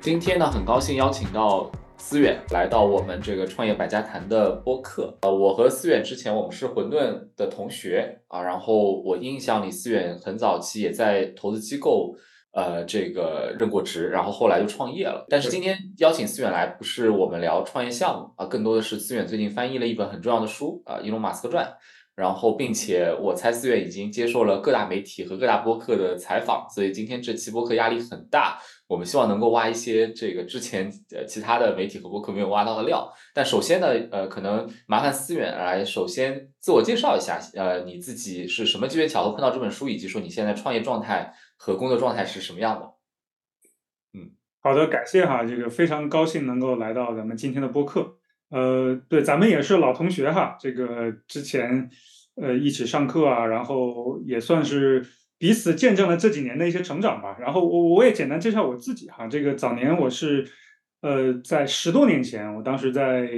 今天呢，很高兴邀请到思远来到我们这个创业百家谈的播客。呃，我和思远之前我们是混沌的同学啊，然后我印象里思远很早期也在投资机构呃这个任过职，然后后来就创业了。但是今天邀请思远来，不是我们聊创业项目啊，更多的是思远最近翻译了一本很重要的书啊，《伊隆马斯克传》。然后，并且我猜思远已经接受了各大媒体和各大播客的采访，所以今天这期播客压力很大。我们希望能够挖一些这个之前呃其他的媒体和播客没有挖到的料。但首先呢，呃，可能麻烦思远来首先自我介绍一下，呃，你自己是什么机缘巧合碰到这本书，以及说你现在创业状态和工作状态是什么样的？嗯，好的，感谢哈，这个非常高兴能够来到咱们今天的播客。呃，对，咱们也是老同学哈，这个之前呃一起上课啊，然后也算是彼此见证了这几年的一些成长吧。然后我我也简单介绍我自己哈，这个早年我是呃在十多年前，我当时在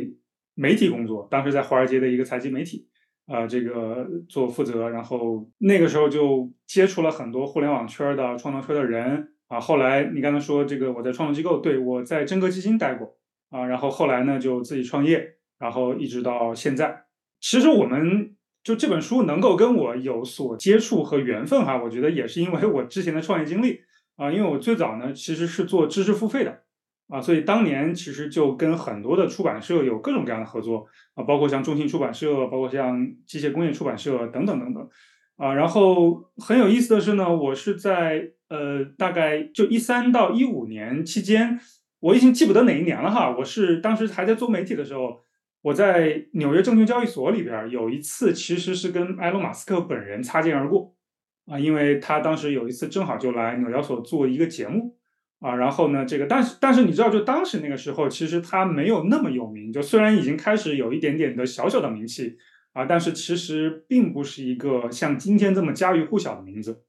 媒体工作，当时在华尔街的一个财经媒体啊，这个做负责，然后那个时候就接触了很多互联网圈的创投圈的人啊。后来你刚才说这个我在创投机构，对我在真格基金待过。啊，然后后来呢，就自己创业，然后一直到现在。其实我们就这本书能够跟我有所接触和缘分哈，我觉得也是因为我之前的创业经历啊，因为我最早呢其实是做知识付费的啊，所以当年其实就跟很多的出版社有各种各样的合作啊，包括像中信出版社，包括像机械工业出版社等等等等啊。然后很有意思的是呢，我是在呃大概就一三到一五年期间。我已经记不得哪一年了哈，我是当时还在做媒体的时候，我在纽约证券交易所里边有一次，其实是跟埃隆·马斯克本人擦肩而过啊，因为他当时有一次正好就来纽交所做一个节目啊，然后呢，这个但是但是你知道，就当时那个时候，其实他没有那么有名，就虽然已经开始有一点点的小小的名气啊，但是其实并不是一个像今天这么家喻户晓的名字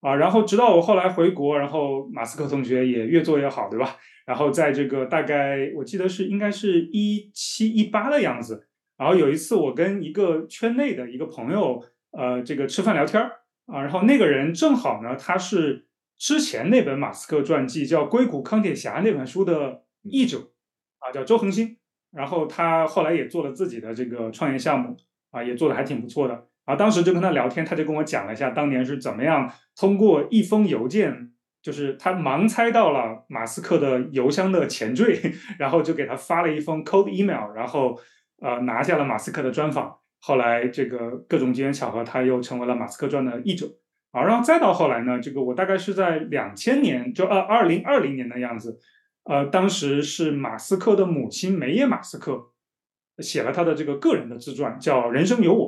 啊，然后直到我后来回国，然后马斯克同学也越做越好，对吧？然后在这个大概我记得是应该是一七一八的样子，然后有一次我跟一个圈内的一个朋友，呃，这个吃饭聊天儿啊，然后那个人正好呢，他是之前那本马斯克传记叫《硅谷钢铁侠》那本书的译者啊，叫周恒星，然后他后来也做了自己的这个创业项目啊，也做的还挺不错的，啊当时就跟他聊天，他就跟我讲了一下当年是怎么样通过一封邮件。就是他盲猜到了马斯克的邮箱的前缀，然后就给他发了一封 cold email，然后呃拿下了马斯克的专访。后来这个各种机缘巧合，他又成为了马斯克传的译者啊。然后再到后来呢，这个我大概是在两千年，就二二零二零年的样子，呃，当时是马斯克的母亲梅耶马斯克写了他的这个个人的自传，叫《人生有我》。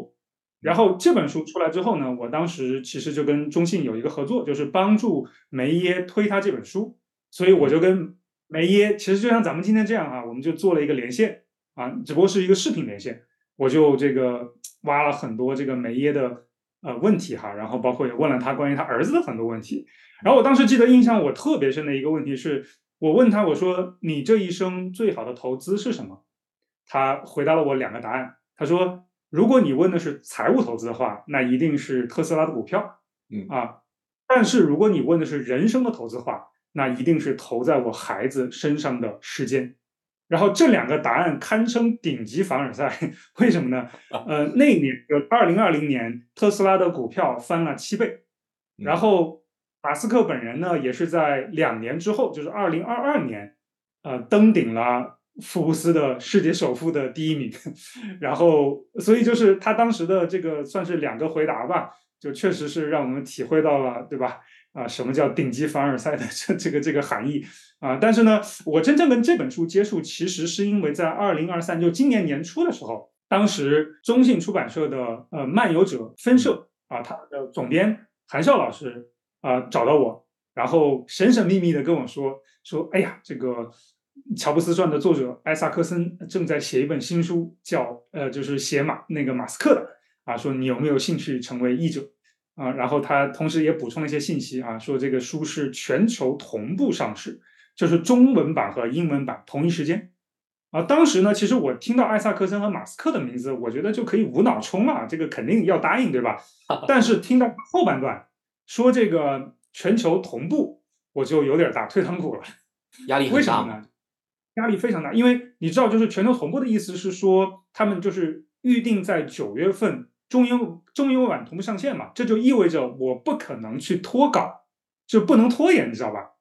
然后这本书出来之后呢，我当时其实就跟中信有一个合作，就是帮助梅耶推他这本书，所以我就跟梅耶，其实就像咱们今天这样啊，我们就做了一个连线啊，只不过是一个视频连线，我就这个挖了很多这个梅耶的呃问题哈，然后包括也问了他关于他儿子的很多问题，然后我当时记得印象我特别深的一个问题是，我问他我说你这一生最好的投资是什么？他回答了我两个答案，他说。如果你问的是财务投资的话，那一定是特斯拉的股票，嗯啊。但是如果你问的是人生的投资话，那一定是投在我孩子身上的时间。然后这两个答案堪称顶级凡尔赛，为什么呢？呃，那年就二零二零年，特斯拉的股票翻了七倍，然后马斯克本人呢，也是在两年之后，就是二零二二年，呃，登顶了。福布斯的世界首富的第一名，然后所以就是他当时的这个算是两个回答吧，就确实是让我们体会到了，对吧？啊，什么叫顶级凡尔赛的这这个这个含义啊？但是呢，我真正跟这本书接触，其实是因为在二零二三就今年年初的时候，当时中信出版社的呃漫游者分社啊，他的总编韩笑老师啊找到我，然后神神秘秘的跟我说说，哎呀，这个。乔布斯传的作者艾萨克森正在写一本新书，叫呃，就是写马那个马斯克的啊。说你有没有兴趣成为译者啊？然后他同时也补充了一些信息啊，说这个书是全球同步上市，就是中文版和英文版同一时间啊。当时呢，其实我听到艾萨克森和马斯克的名字，我觉得就可以无脑冲了，这个肯定要答应，对吧？但是听到后半段说这个全球同步，我就有点打退堂鼓了。压力为什么呢？压力非常大，因为你知道，就是全球同步的意思是说，他们就是预定在九月份中英中英文版同步上线嘛，这就意味着我不可能去拖稿，就不能拖延，你知道吧？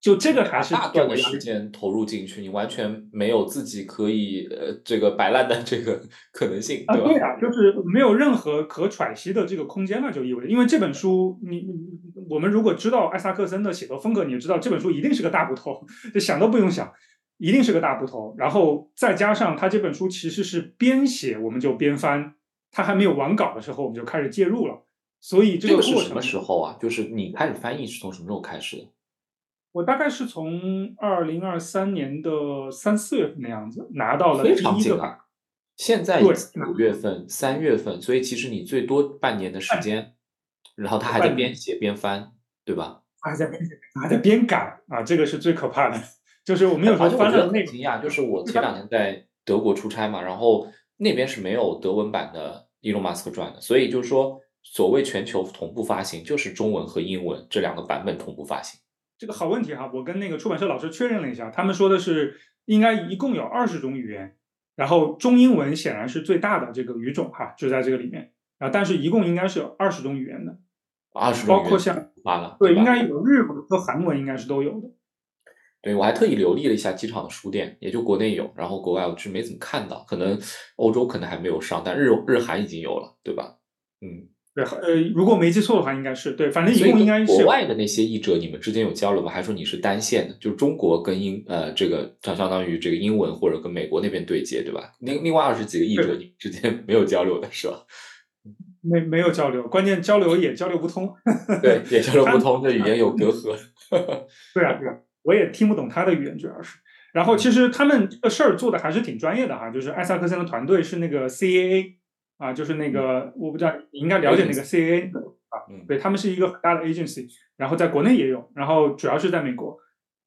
就这个还是大段的时间投入进去，你完全没有自己可以呃这个摆烂的这个 可能性，对吧？对啊，就是没有任何可喘息的这个空间了，就意味着，因为这本书，你我们如果知道艾萨克森的写作风格，你就知道这本书一定是个大骨头，就想都不用想，一定是个大部头。然后再加上他这本书其实是边写我们就边翻，他还没有完稿的时候我们就开始介入了，所以这个过程什么时候啊？就是你开始翻译是从什么时候开始的？我大概是从二零二三年的三四月份的样子拿到了第一个版，现在五月份、三月份，所以其实你最多半年的时间，然后他还在边写边翻，对吧？还在边写，还在边改啊，这个是最可怕的。就是我们有说翻了那惊讶，就是我前两天在德国出差嘛，然后那边是没有德文版的《伊隆马斯克传》的，所以就是说，所谓全球同步发行，就是中文和英文这两个版本同步发行。这个好问题哈，我跟那个出版社老师确认了一下，他们说的是应该一共有二十种语言，然后中英文显然是最大的这个语种哈，就在这个里面啊，但是一共应该是有二十种语言的，二十种包括像完了，对，应该有日文和韩文应该是都有的。对我还特意留意了一下机场的书店，也就国内有，然后国外我是没怎么看到，可能欧洲可能还没有上，但日日韩已经有了，对吧？嗯。对，呃，如果没记错的话，应该是对，反正一共应该是国外的那些译者，你们之间有交流吗？还是说你是单线的？就是中国跟英，呃，这个相相当于这个英文或者跟美国那边对接，对吧？另另外二十几个译者，你们之间没有交流的是吧？没没有交流，关键交流也交流不通。对，也交流不通，这语言有隔阂。对啊，对啊，我也听不懂他的语言，主要是。然后其实他们这个事儿做的还是挺专业的哈，就是艾萨克森的团队是那个 CAA。啊，就是那个，我不知道你应该了解那个 CAA 啊，对他们是一个很大的 agency，然后在国内也有，然后主要是在美国，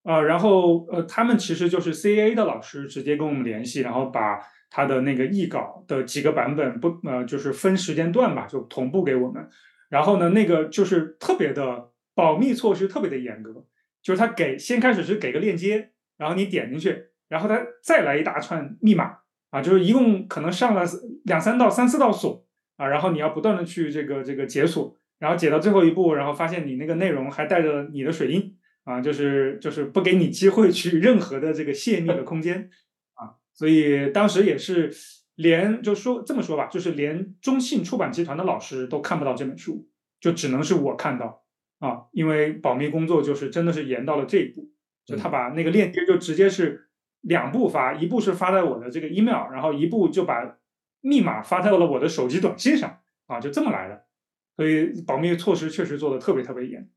呃，然后呃，他们其实就是 CAA 的老师直接跟我们联系，然后把他的那个译稿的几个版本不呃，就是分时间段吧，就同步给我们，然后呢，那个就是特别的保密措施特别的严格，就是他给先开始是给个链接，然后你点进去，然后他再来一大串密码。啊，就是一共可能上了两三道、三四道锁啊，然后你要不断的去这个这个解锁，然后解到最后一步，然后发现你那个内容还带着你的水印啊，就是就是不给你机会去任何的这个泄密的空间啊，所以当时也是连就说这么说吧，就是连中信出版集团的老师都看不到这本书，就只能是我看到啊，因为保密工作就是真的是严到了这一步，就他把那个链接就直接是。两步发，一步是发在我的这个 email，然后一步就把密码发到了我的手机短信上啊，就这么来的。所以保密措施确实做的特别特别严。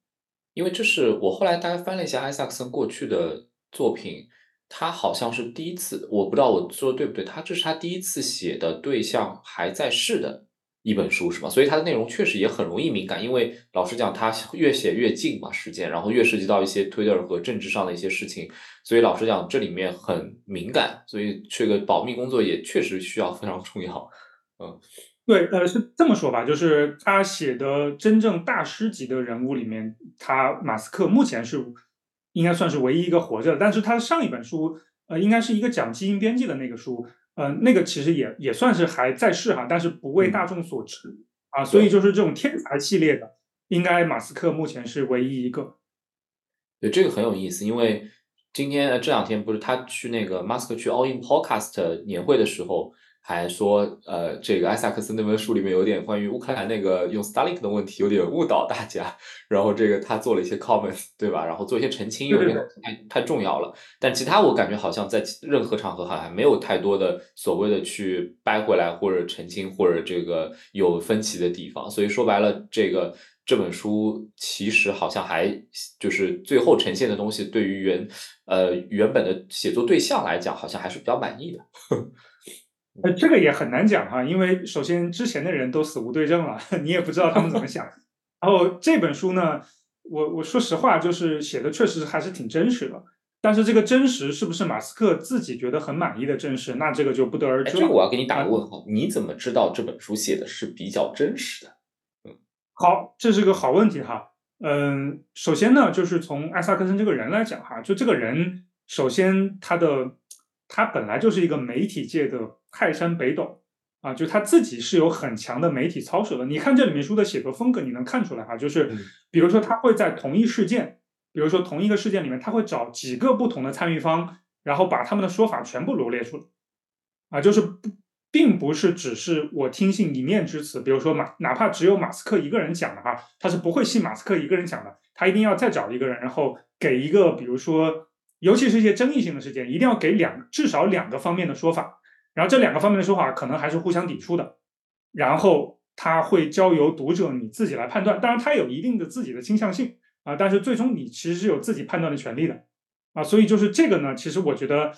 因为这是我后来大概翻了一下艾萨克森过去的作品，他好像是第一次，我不知道我说的对不对，他这是他第一次写的对象还在世的。一本书是吧？所以它的内容确实也很容易敏感，因为老实讲，它越写越近嘛，时间，然后越涉及到一些 Twitter 和政治上的一些事情，所以老实讲，这里面很敏感，所以这个保密工作也确实需要非常重要。嗯，对，呃，是这么说吧，就是他写的真正大师级的人物里面，他马斯克目前是应该算是唯一一个活着，但是他上一本书，呃，应该是一个讲基因编辑的那个书。嗯，那个其实也也算是还在世哈，但是不为大众所知啊，所以就是这种天才系列的，应该马斯克目前是唯一一个。对，这个很有意思，因为今天这两天不是他去那个马斯克去 All In Podcast 年会的时候。还说，呃，这个艾萨克斯那本书里面有点关于乌克兰那个用 Starlink 的问题，有点误导大家。然后这个他做了一些 comments，对吧？然后做一些澄清，有点太太重要了。但其他我感觉好像在任何场合好像没有太多的所谓的去掰回来或者澄清或者这个有分歧的地方。所以说白了，这个这本书其实好像还就是最后呈现的东西，对于原呃原本的写作对象来讲，好像还是比较满意的。呃，这个也很难讲哈，因为首先之前的人都死无对证了，你也不知道他们怎么想。然后这本书呢，我我说实话，就是写的确实还是挺真实的。但是这个真实是不是马斯克自己觉得很满意的真实，那这个就不得而知了。这个我要给你打个问号，你怎么知道这本书写的是比较真实的？嗯，好，这是个好问题哈。嗯，首先呢，就是从艾萨克森这个人来讲哈，就这个人，首先他的他本来就是一个媒体界的泰山北斗啊，就他自己是有很强的媒体操守的。你看这里面书的写作风格，你能看出来哈，就是比如说他会在同一事件，比如说同一个事件里面，他会找几个不同的参与方，然后把他们的说法全部罗列出来啊，就是不。并不是只是我听信一面之词，比如说马，哪怕只有马斯克一个人讲的哈，他是不会信马斯克一个人讲的，他一定要再找一个人，然后给一个，比如说，尤其是一些争议性的事件，一定要给两至少两个方面的说法，然后这两个方面的说法可能还是互相抵触的，然后他会交由读者你自己来判断，当然他有一定的自己的倾向性啊，但是最终你其实是有自己判断的权利的啊，所以就是这个呢，其实我觉得。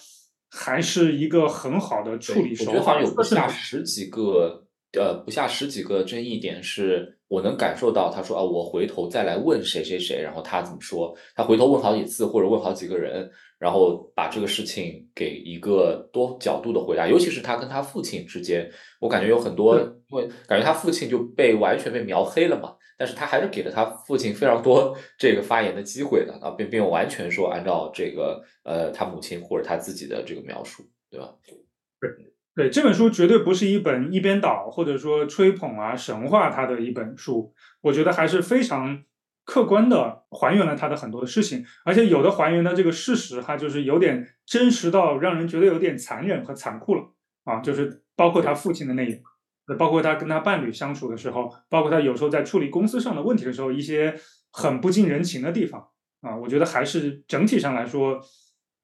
还是一个很好的处理手法。我觉得好像有不下十几个，呃，不下十几个争议点，是我能感受到。他说啊，我回头再来问谁谁谁，然后他怎么说？他回头问好几次，或者问好几个人，然后把这个事情给一个多角度的回答。尤其是他跟他父亲之间，我感觉有很多，因为感觉他父亲就被完全被描黑了嘛。但是他还是给了他父亲非常多 这个发言的机会的啊，并并完全说按照这个呃他母亲或者他自己的这个描述，对吧？对对，这本书绝对不是一本一边倒或者说吹捧啊神话他的一本书，我觉得还是非常客观的还原了他的很多的事情，而且有的还原的这个事实哈，就是有点真实到让人觉得有点残忍和残酷了啊，就是包括他父亲的那一。包括他跟他伴侣相处的时候，包括他有时候在处理公司上的问题的时候，一些很不近人情的地方啊，我觉得还是整体上来说，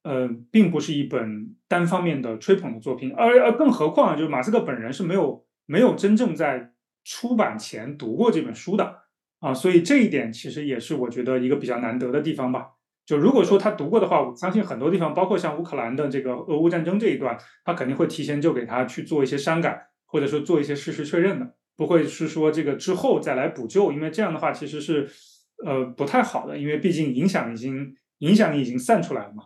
呃，并不是一本单方面的吹捧的作品，而而更何况就是马斯克本人是没有没有真正在出版前读过这本书的啊，所以这一点其实也是我觉得一个比较难得的地方吧。就如果说他读过的话，我相信很多地方，包括像乌克兰的这个俄乌战争这一段，他肯定会提前就给他去做一些删改。或者说做一些事实确认的，不会是说这个之后再来补救，因为这样的话其实是呃不太好的，因为毕竟影响已经影响已经散出来了嘛。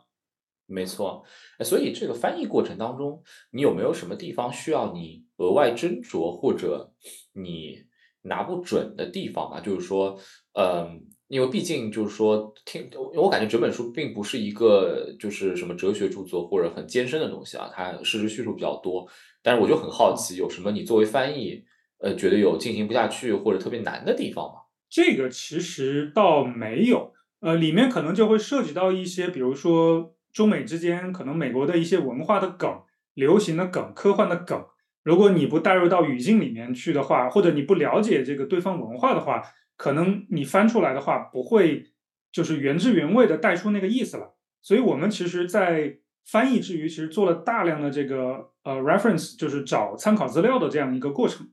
没错，所以这个翻译过程当中，你有没有什么地方需要你额外斟酌或者你拿不准的地方啊？就是说，嗯，因为毕竟就是说听，我感觉整本书并不是一个就是什么哲学著作或者很艰深的东西啊，它事实叙述比较多。但是我就很好奇，有什么你作为翻译，呃，觉得有进行不下去或者特别难的地方吗？这个其实倒没有，呃，里面可能就会涉及到一些，比如说中美之间可能美国的一些文化的梗、流行的梗、科幻的梗，如果你不带入到语境里面去的话，或者你不了解这个对方文化的话，可能你翻出来的话不会就是原汁原味的带出那个意思了。所以我们其实，在翻译之余，其实做了大量的这个呃 reference，就是找参考资料的这样一个过程，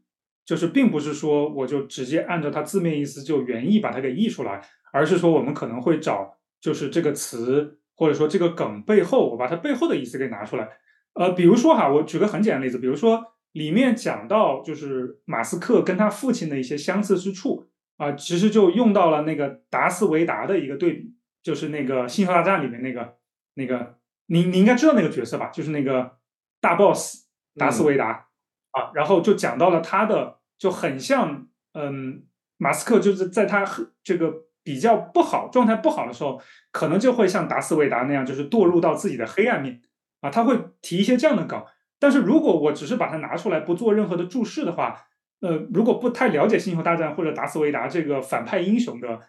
就是并不是说我就直接按照它字面意思就原意把它给译出来，而是说我们可能会找就是这个词或者说这个梗背后，我把它背后的意思给拿出来。呃，比如说哈，我举个很简单的例子，比如说里面讲到就是马斯克跟他父亲的一些相似之处啊，其实就用到了那个达斯维达的一个对比，就是那个星球大战里面那个那个。你你应该知道那个角色吧？就是那个大 boss 达斯维达啊，然后就讲到了他的就很像，嗯，马斯克就是在他这个比较不好状态不好的时候，可能就会像达斯维达那样，就是堕入到自己的黑暗面啊。他会提一些这样的梗，但是如果我只是把它拿出来不做任何的注释的话，呃，如果不太了解星球大战或者达斯维达这个反派英雄的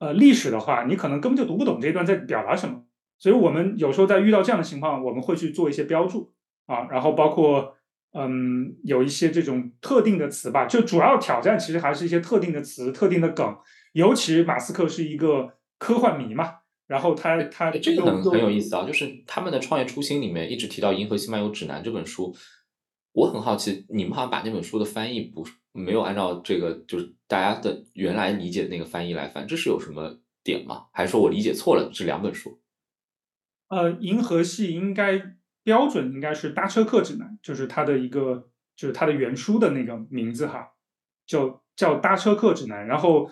呃历史的话，你可能根本就读不懂这段在表达什么。所以我们有时候在遇到这样的情况，我们会去做一些标注啊，然后包括嗯，有一些这种特定的词吧，就主要挑战其实还是一些特定的词、特定的梗。尤其马斯克是一个科幻迷嘛，然后他他这个很很有意思啊，就是他们的创业初心里面一直提到《银河系漫游指南》这本书，我很好奇，你们好像把那本书的翻译不没有按照这个就是大家的原来理解的那个翻译来翻，这是有什么点吗？还是说我理解错了？这两本书？呃，银河系应该标准应该是搭车客指南，就是它的一个，就是它的原书的那个名字哈，就叫搭车客指南。然后，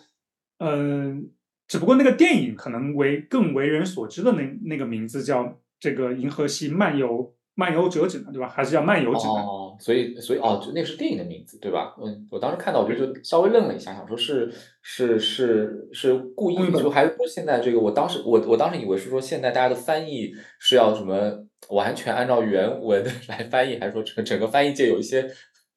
嗯，只不过那个电影可能为更为人所知的那那个名字叫这个银河系漫游漫游者指南》，对吧？还是叫《漫游指南》？哦，所以所以哦，就那是电影的名字，对吧？嗯，我当时看到，我觉得就稍微愣了一下，想说是是是是故意，就还是说现在这个？我当时我我当时以为是说现在大家的翻译是要什么完全按照原文 来翻译，还是说整整个翻译界有一些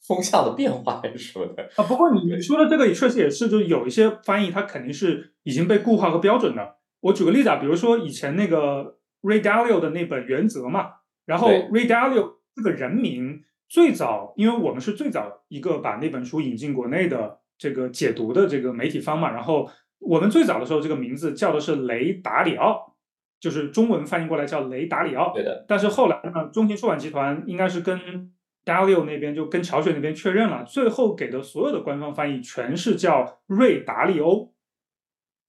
风向的变化，还是什么的？啊，不过你说的这个也确实也是，就是有一些翻译它肯定是已经被固化和标准的。我举个例子啊，比如说以前那个 Ray Dalio 的那本《原则》嘛，然后 Ray Dalio 这个人名最早，因为我们是最早一个把那本书引进国内的这个解读的这个媒体方嘛，然后我们最早的时候这个名字叫的是雷达里奥，就是中文翻译过来叫雷达里奥。对的。但是后来呢，中信出版集团应该是跟 Dalio 那边就跟乔雪那边确认了，最后给的所有的官方翻译全是叫瑞达利欧。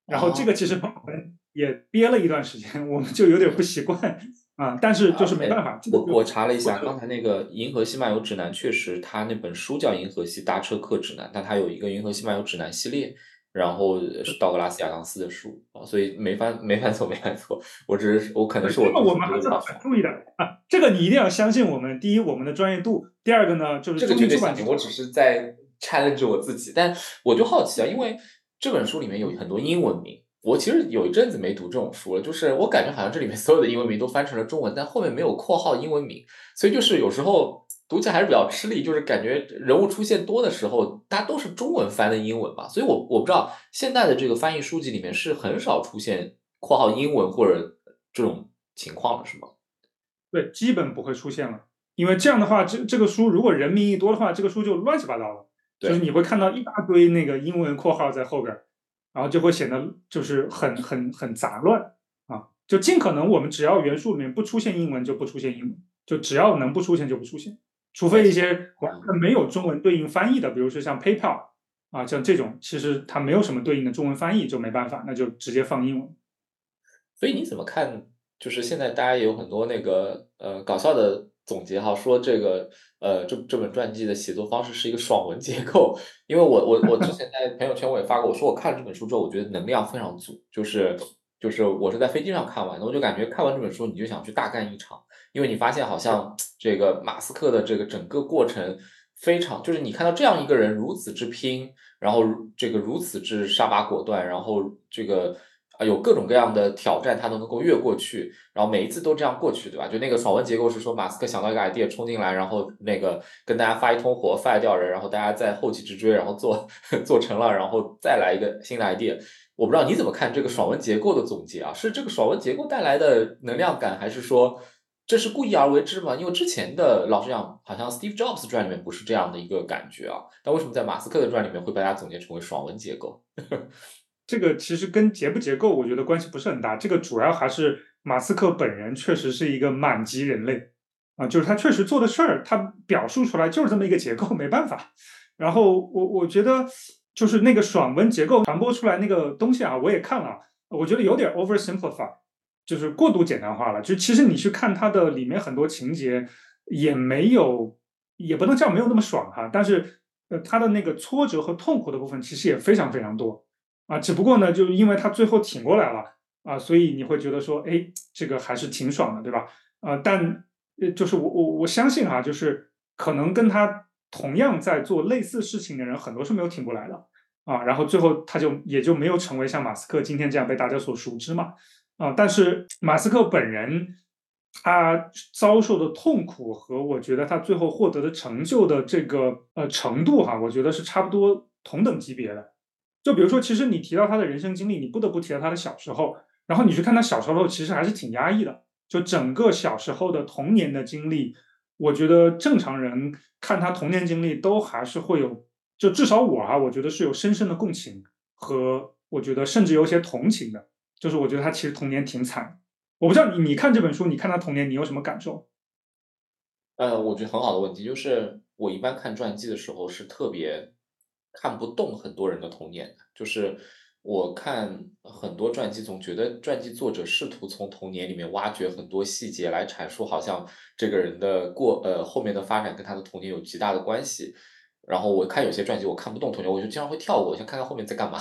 然后这个其实 我们。也憋了一段时间，我们就有点不习惯啊。但是就是没办法。我我查了一下，刚才那个《银河系漫游指南》确实，它那本书叫《银河系搭车客指南》，但它有一个《银河系漫游指南》系列，然后是道格拉斯·亚当斯的书啊，所以没翻没翻错，没翻错。我只是我可能是我我们还是很注意的啊。这个你一定要相信我们。第一，我们的专业度；第二个呢，就是这个绝对相信。我只是在 challenge 我自己，但我就好奇啊，因为这本书里面有很多英文名。我其实有一阵子没读这种书了，就是我感觉好像这里面所有的英文名都翻成了中文，但后面没有括号英文名，所以就是有时候读起来还是比较吃力，就是感觉人物出现多的时候，大家都是中文翻的英文吧，所以我我不知道现在的这个翻译书籍里面是很少出现括号英文或者这种情况了，是吗？对，基本不会出现了，因为这样的话，这这个书如果人名一多的话，这个书就乱七八糟了，就是你会看到一大堆那个英文括号在后边。然后就会显得就是很很很杂乱啊！就尽可能我们只要元素里面不出现英文就不出现英文，就只要能不出现就不出现，除非一些完全没有中文对应翻译的，比如说像 PayPal 啊，像这种其实它没有什么对应的中文翻译，就没办法，那就直接放英文。所以你怎么看？就是现在大家也有很多那个呃搞笑的。总结哈，说这个呃，这这本传记的写作方式是一个爽文结构，因为我我我之前在朋友圈我也发过，我说我看了这本书之后，我觉得能量非常足，就是就是我是在飞机上看完的，我就感觉看完这本书你就想去大干一场，因为你发现好像这个马斯克的这个整个过程非常，就是你看到这样一个人如此之拼，然后这个如此之杀伐果断，然后这个。啊，有各种各样的挑战，他都能够越过去，然后每一次都这样过去，对吧？就那个爽文结构是说，马斯克想到一个 idea 冲进来，然后那个跟大家发一通火，fire 掉人，然后大家在后起之追，然后做 做成了，然后再来一个新的 idea。我不知道你怎么看这个爽文结构的总结啊？是这个爽文结构带来的能量感，还是说这是故意而为之吗？因为之前的老实讲，好像 Steve Jobs 传里面不是这样的一个感觉啊，但为什么在马斯克的传里面会被大家总结成为爽文结构？这个其实跟结不结构，我觉得关系不是很大。这个主要还是马斯克本人确实是一个满级人类啊，就是他确实做的事儿，他表述出来就是这么一个结构，没办法。然后我我觉得就是那个爽文结构传播出来那个东西啊，我也看了，我觉得有点 over simplify，就是过度简单化了。就其实你去看它的里面很多情节，也没有，也不能叫没有那么爽哈。但是呃，他的那个挫折和痛苦的部分其实也非常非常多。啊，只不过呢，就因为他最后挺过来了啊，所以你会觉得说，哎，这个还是挺爽的，对吧？呃，但呃，就是我我我相信啊，就是可能跟他同样在做类似事情的人，很多是没有挺过来的啊。然后最后他就也就没有成为像马斯克今天这样被大家所熟知嘛啊。但是马斯克本人他遭受的痛苦和我觉得他最后获得的成就的这个呃程度哈，我觉得是差不多同等级别的。就比如说，其实你提到他的人生经历，你不得不提到他的小时候。然后你去看他小时候，其实还是挺压抑的。就整个小时候的童年的经历，我觉得正常人看他童年经历都还是会有，就至少我啊，我觉得是有深深的共情和我觉得甚至有些同情的。就是我觉得他其实童年挺惨。我不知道你你看这本书，你看他童年，你有什么感受？呃，我觉得很好的问题就是，我一般看传记的时候是特别。看不懂很多人的童年，就是我看很多传记，总觉得传记作者试图从童年里面挖掘很多细节来阐述，好像这个人的过呃后面的发展跟他的童年有极大的关系。然后我看有些传记，我看不懂童年，我就经常会跳过，想看看后面在干嘛。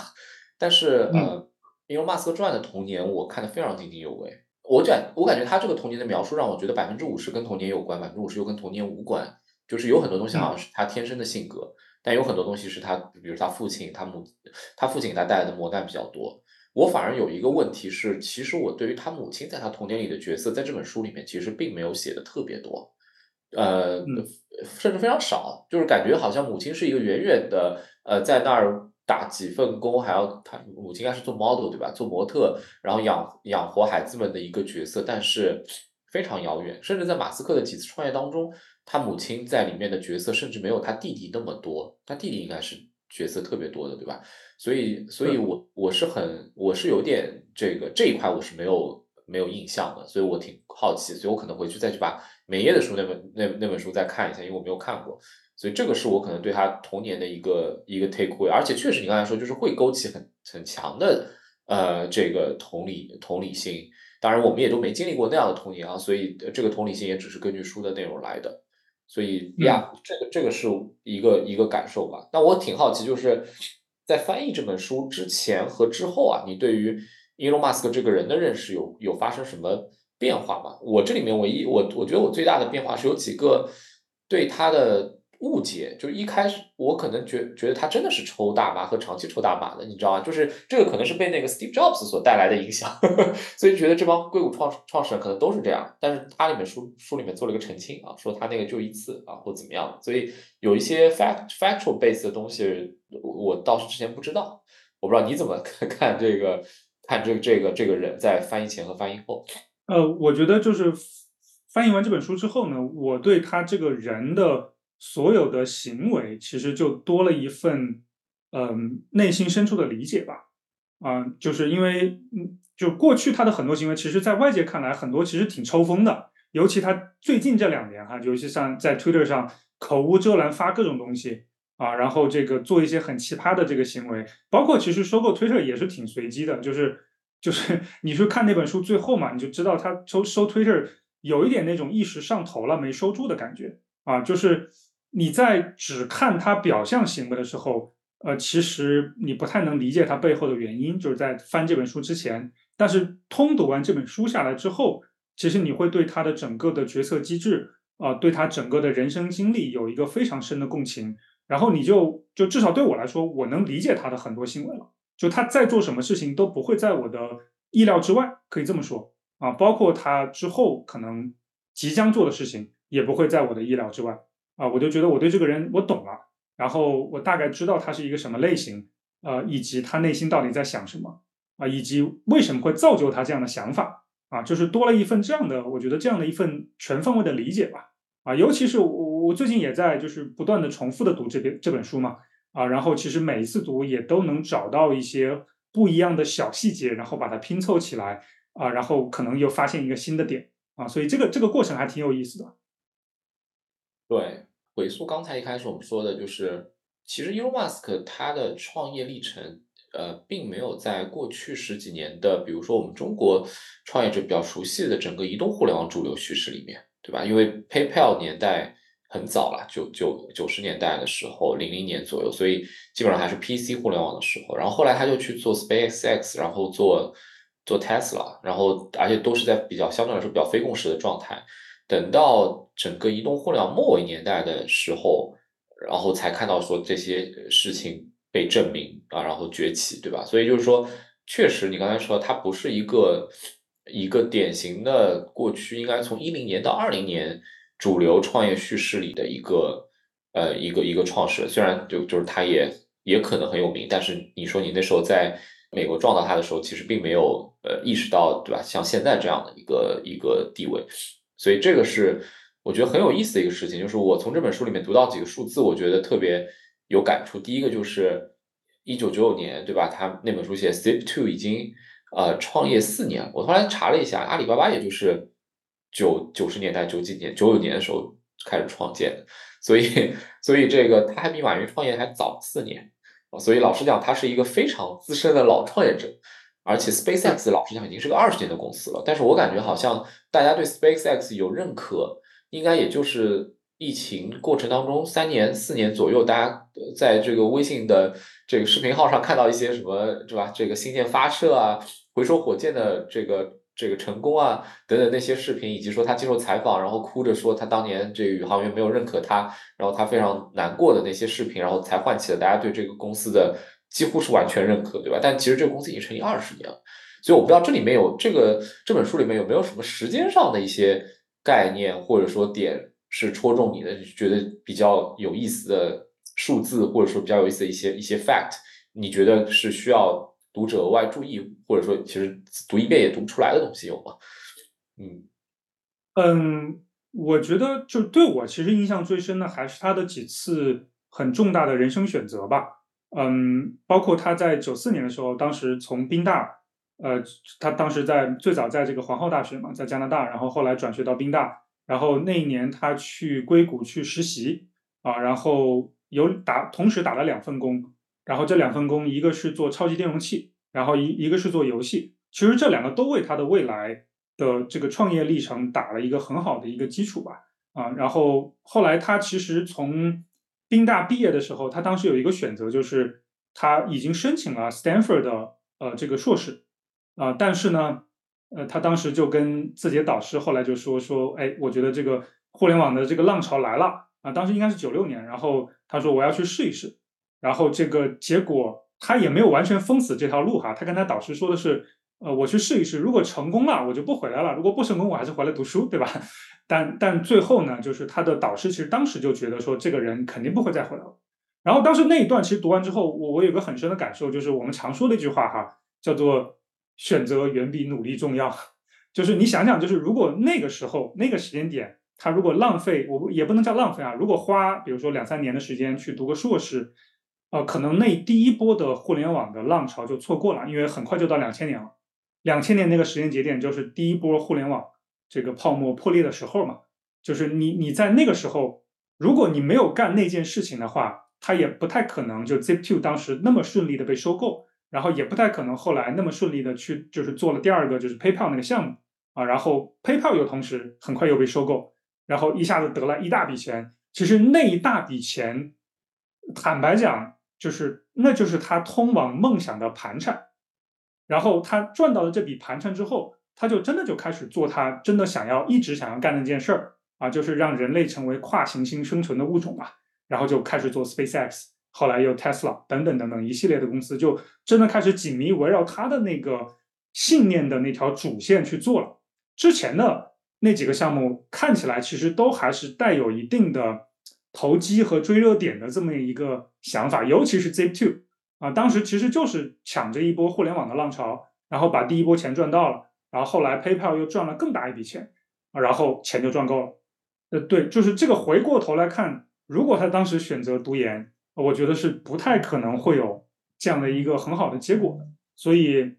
但是呃，因为马斯克传的童年，我看的非常津津有味。我感我感觉他这个童年的描述让我觉得百分之五十跟童年有关，百分之五十又跟童年无关。就是有很多东西好像是他天生的性格，但有很多东西是他，比如他父亲、他母、他父亲给他带来的磨难比较多。我反而有一个问题是，其实我对于他母亲在他童年里的角色，在这本书里面其实并没有写的特别多，呃，甚至非常少，就是感觉好像母亲是一个远远的，呃，在那儿打几份工，还要他母亲应该是做 model 对吧？做模特，然后养养活孩子们的一个角色，但是非常遥远。甚至在马斯克的几次创业当中，他母亲在里面的角色甚至没有他弟弟那么多，他弟弟应该是角色特别多的，对吧？所以，所以我我是很，我是有点这个这一块我是没有没有印象的，所以我挺好奇，所以我可能回去再去把梅耶的书那本那那本书再看一下，因为我没有看过，所以这个是我可能对他童年的一个一个 take away，而且确实你刚才说就是会勾起很很强的呃这个同理同理心，当然我们也都没经历过那样的童年啊，所以这个同理心也只是根据书的内容来的，所以呀，这个这个是一个一个感受吧。那我挺好奇就是。在翻译这本书之前和之后啊，你对于 Elon Musk 这个人的认识有有发生什么变化吗？我这里面唯一我我觉得我最大的变化是有几个对他的。误解就是一开始我可能觉觉得他真的是抽大麻和长期抽大麻的，你知道吗？就是这个可能是被那个 Steve Jobs 所带来的影响，呵 呵所以觉得这帮硅谷创创始人可能都是这样。但是他里面书书里面做了一个澄清啊，说他那个就一次啊或怎么样，所以有一些 fact factual base 的东西我倒是之前不知道，我不知道你怎么 看这个看这个这个这个人在翻译前和翻译后。呃，我觉得就是翻译完这本书之后呢，我对他这个人的。所有的行为其实就多了一份，嗯，内心深处的理解吧，啊，就是因为，嗯，就过去他的很多行为，其实在外界看来很多其实挺抽风的，尤其他最近这两年哈，尤其像在 Twitter 上口无遮拦发各种东西啊，然后这个做一些很奇葩的这个行为，包括其实收购 Twitter 也是挺随机的，就是就是 你去看那本书最后嘛，你就知道他收收 Twitter 有一点那种一时上头了没收住的感觉啊，就是。你在只看他表象行为的时候，呃，其实你不太能理解他背后的原因。就是在翻这本书之前，但是通读完这本书下来之后，其实你会对他的整个的决策机制，啊，对他整个的人生经历有一个非常深的共情。然后你就就至少对我来说，我能理解他的很多行为了。就他在做什么事情都不会在我的意料之外，可以这么说啊。包括他之后可能即将做的事情，也不会在我的意料之外。啊，我就觉得我对这个人我懂了，然后我大概知道他是一个什么类型，呃，以及他内心到底在想什么，啊，以及为什么会造就他这样的想法，啊，就是多了一份这样的，我觉得这样的一份全方位的理解吧，啊，尤其是我我最近也在就是不断的重复的读这边这本书嘛，啊，然后其实每一次读也都能找到一些不一样的小细节，然后把它拼凑起来，啊，然后可能又发现一个新的点，啊，所以这个这个过程还挺有意思的，对。回溯刚才一开始我们说的，就是其实 Elon Musk 他的创业历程，呃，并没有在过去十几年的，比如说我们中国创业者比较熟悉的整个移动互联网主流叙事里面，对吧？因为 PayPal 年代很早了，九九九十年代的时候，零零年左右，所以基本上还是 PC 互联网的时候。然后后来他就去做 SpaceX，然后做做 Tesla，然后而且都是在比较相对来说比较非共识的状态。等到整个移动互联网末尾年代的时候，然后才看到说这些事情被证明啊，然后崛起，对吧？所以就是说，确实你刚才说它不是一个一个典型的过去应该从一零年到二零年主流创业叙事里的一个呃一个一个创始人，虽然就就是他也也可能很有名，但是你说你那时候在美国撞到他的时候，其实并没有呃意识到，对吧？像现在这样的一个一个地位。所以这个是我觉得很有意思的一个事情，就是我从这本书里面读到几个数字，我觉得特别有感触。第一个就是一九九九年，对吧？他那本书写 Step Two 已经呃创业四年。我后来查了一下，阿里巴巴也就是九九十年代九几年九九年的时候开始创建的，所以 所以这个他还比马云创业还早四年所以老实讲，他是一个非常资深的老创业者。而且 SpaceX 老实讲已经是个二十年的公司了，但是我感觉好像大家对 SpaceX 有认可，应该也就是疫情过程当中三年四年左右，大家在这个微信的这个视频号上看到一些什么，是吧？这个星舰发射啊，回收火箭的这个这个成功啊等等那些视频，以及说他接受采访，然后哭着说他当年这个宇航员没有认可他，然后他非常难过的那些视频，然后才唤起了大家对这个公司的几乎是完全认可，对吧？但其实这个公司已经成立二十年了，所以我不知道这里面有这个这本书里面有没有什么时间上的一些概念或者说点是戳中你的，觉得比较有意思的数字，或者说比较有意思的一些一些 fact，你觉得是需要？读者额外注意，或者说其实读一遍也读不出来的东西有吗？嗯嗯，我觉得就对我其实印象最深的还是他的几次很重大的人生选择吧。嗯，包括他在九四年的时候，当时从宾大，呃，他当时在最早在这个皇后大学嘛，在加拿大，然后后来转学到宾大，然后那一年他去硅谷去实习啊，然后有打同时打了两份工。然后这两份工，一个是做超级电容器，然后一一个是做游戏。其实这两个都为他的未来的这个创业历程打了一个很好的一个基础吧。啊，然后后来他其实从宾大毕业的时候，他当时有一个选择，就是他已经申请了 Stanford 的呃这个硕士啊，但是呢，呃，他当时就跟自己的导师后来就说说，哎，我觉得这个互联网的这个浪潮来了啊，当时应该是九六年，然后他说我要去试一试。然后这个结果他也没有完全封死这条路哈，他跟他导师说的是，呃，我去试一试，如果成功了我就不回来了，如果不成功我还是回来读书，对吧？但但最后呢，就是他的导师其实当时就觉得说这个人肯定不会再回来了。然后当时那一段其实读完之后，我我有个很深的感受，就是我们常说的一句话哈，叫做选择远比努力重要。就是你想想，就是如果那个时候那个时间点，他如果浪费，我也不能叫浪费啊，如果花比如说两三年的时间去读个硕士。呃，可能那第一波的互联网的浪潮就错过了，因为很快就到两千年了。两千年那个时间节点就是第一波互联网这个泡沫破裂的时候嘛。就是你你在那个时候，如果你没有干那件事情的话，它也不太可能就 Zip2 当时那么顺利的被收购，然后也不太可能后来那么顺利的去就是做了第二个就是 PayPal 那个项目啊，然后 PayPal 又同时很快又被收购，然后一下子得了一大笔钱。其实那一大笔钱，坦白讲。就是，那就是他通往梦想的盘缠，然后他赚到了这笔盘缠之后，他就真的就开始做他真的想要、一直想要干那件事儿啊，就是让人类成为跨行星生存的物种嘛。然后就开始做 SpaceX，后来又 Tesla 等等等等一系列的公司，就真的开始紧密围绕他的那个信念的那条主线去做了。之前的那几个项目看起来其实都还是带有一定的。投机和追热点的这么一个想法，尤其是 Zip2 啊，当时其实就是抢着一波互联网的浪潮，然后把第一波钱赚到了，然后后来 PayPal 又赚了更大一笔钱，然后钱就赚够了。呃，对，就是这个回过头来看，如果他当时选择读研，我觉得是不太可能会有这样的一个很好的结果的。所以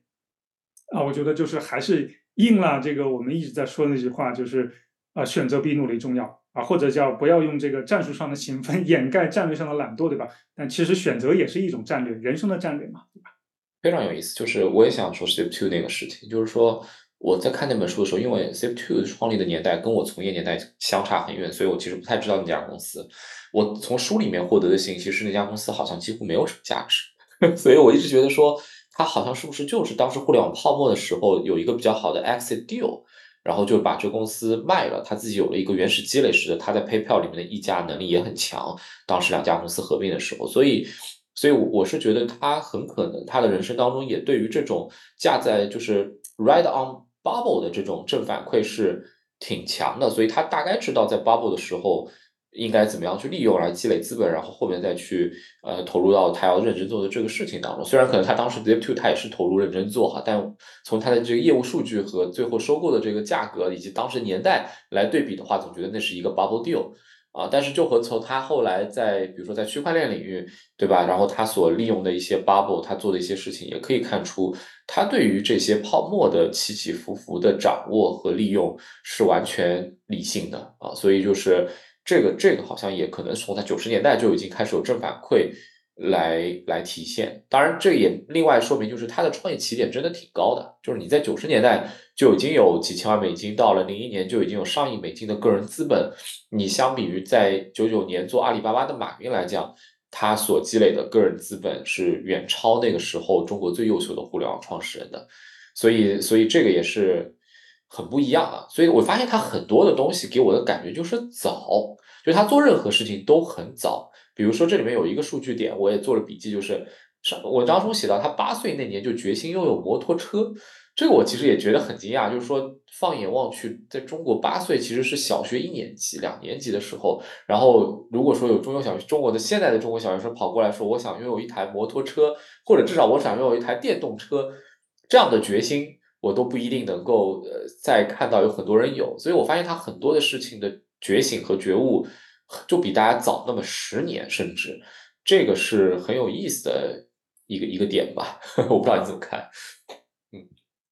啊，我觉得就是还是应了这个我们一直在说的那句话，就是啊，选择比努力重要。啊，或者叫不要用这个战术上的勤奋 掩盖战略上的懒惰，对吧？但其实选择也是一种战略，人生的战略嘛，对吧？非常有意思，就是我也想说 Step Two 那个事情，就是说我在看那本书的时候，因为 Step Two 创立的年代跟我从业年代相差很远，所以我其实不太知道那家公司。我从书里面获得的信息是那家公司好像几乎没有什么价值，所以我一直觉得说它好像是不是就是当时互联网泡沫的时候有一个比较好的 exit deal。然后就把这公司卖了，他自己有了一个原始积累式的，他在 PayPal 里面的溢价能力也很强。当时两家公司合并的时候，所以，所以我是觉得他很可能他的人生当中也对于这种架在就是 ride on bubble 的这种正反馈是挺强的，所以他大概知道在 bubble 的时候。应该怎么样去利用来积累资本，然后后面再去呃投入到他要认真做的这个事情当中。虽然可能他当时 ZIP TO 他也是投入认真做哈，但从他的这个业务数据和最后收购的这个价格以及当时年代来对比的话，总觉得那是一个 bubble deal 啊。但是就和从他后来在比如说在区块链领域，对吧？然后他所利用的一些 bubble，他做的一些事情，也可以看出他对于这些泡沫的起起伏伏的掌握和利用是完全理性的啊。所以就是。这个这个好像也可能从他九十年代就已经开始有正反馈来来体现。当然，这也另外说明，就是他的创业起点真的挺高的。就是你在九十年代就已经有几千万美金，到了零一年就已经有上亿美金的个人资本。你相比于在九九年做阿里巴巴的马云来讲，他所积累的个人资本是远超那个时候中国最优秀的互联网创始人的。所以，所以这个也是很不一样啊。所以我发现他很多的东西给我的感觉就是早，就他做任何事情都很早。比如说这里面有一个数据点，我也做了笔记，就是上文章中写到他八岁那年就决心拥有摩托车。这个我其实也觉得很惊讶，就是说放眼望去，在中国八岁其实是小学一年级、两年级的时候。然后如果说有中小学、中国的现在的中国小学生跑过来说，我想拥有一台摩托车，或者至少我想拥有一台电动车，这样的决心，我都不一定能够呃再看到有很多人有。所以我发现他很多的事情的觉醒和觉悟，就比大家早那么十年，甚至这个是很有意思的一个一个点吧。我不知道你怎么看。嗯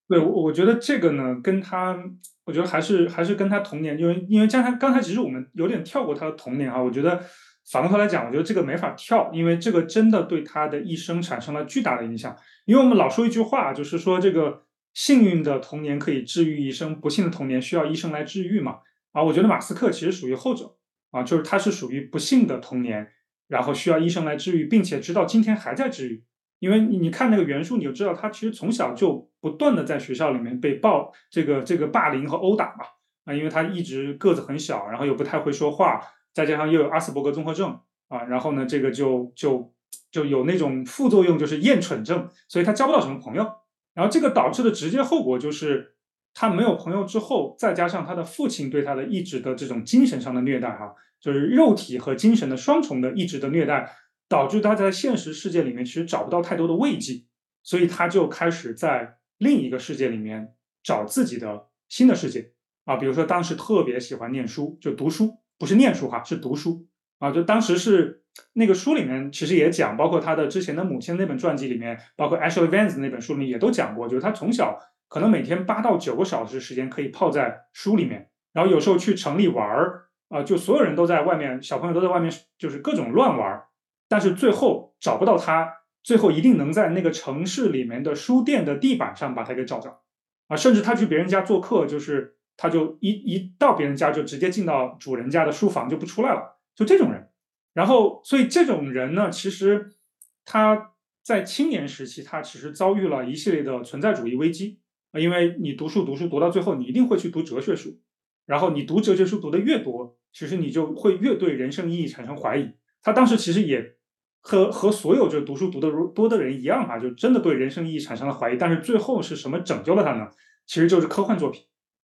对，我我觉得这个呢，跟他，我觉得还是还是跟他童年，因为因为刚才刚才其实我们有点跳过他的童年啊，我觉得反过头来讲，我觉得这个没法跳，因为这个真的对他的一生产生了巨大的影响。因为我们老说一句话，就是说这个幸运的童年可以治愈一生，不幸的童年需要医生来治愈嘛。啊，我觉得马斯克其实属于后者啊，就是他是属于不幸的童年，然后需要医生来治愈，并且直到今天还在治愈。因为你看那个袁术，你就知道他其实从小就不断的在学校里面被暴这个这个霸凌和殴打嘛啊，因为他一直个子很小，然后又不太会说话，再加上又有阿斯伯格综合症啊，然后呢这个就就就有那种副作用就是厌蠢症，所以他交不到什么朋友，然后这个导致的直接后果就是他没有朋友之后，再加上他的父亲对他的一直的这种精神上的虐待哈，就是肉体和精神的双重的一直的虐待。导致他在现实世界里面其实找不到太多的慰藉，所以他就开始在另一个世界里面找自己的新的世界啊，比如说当时特别喜欢念书，就读书，不是念书哈，是读书啊，就当时是那个书里面其实也讲，包括他的之前的母亲那本传记里面，包括 Ashley Vance 那本书里面也都讲过，就是他从小可能每天八到九个小时时间可以泡在书里面，然后有时候去城里玩儿啊，就所有人都在外面，小朋友都在外面，就是各种乱玩儿。但是最后找不到他，最后一定能在那个城市里面的书店的地板上把他给找着，啊，甚至他去别人家做客，就是他就一一到别人家就直接进到主人家的书房就不出来了，就这种人。然后，所以这种人呢，其实他在青年时期，他其实遭遇了一系列的存在主义危机，啊因为你读书读书读到最后，你一定会去读哲学书，然后你读哲学书读的越多，其实你就会越对人生意义产生怀疑。他当时其实也。和和所有就读书读的多的人一样哈，就真的对人生意义产生了怀疑。但是最后是什么拯救了他呢？其实就是科幻作品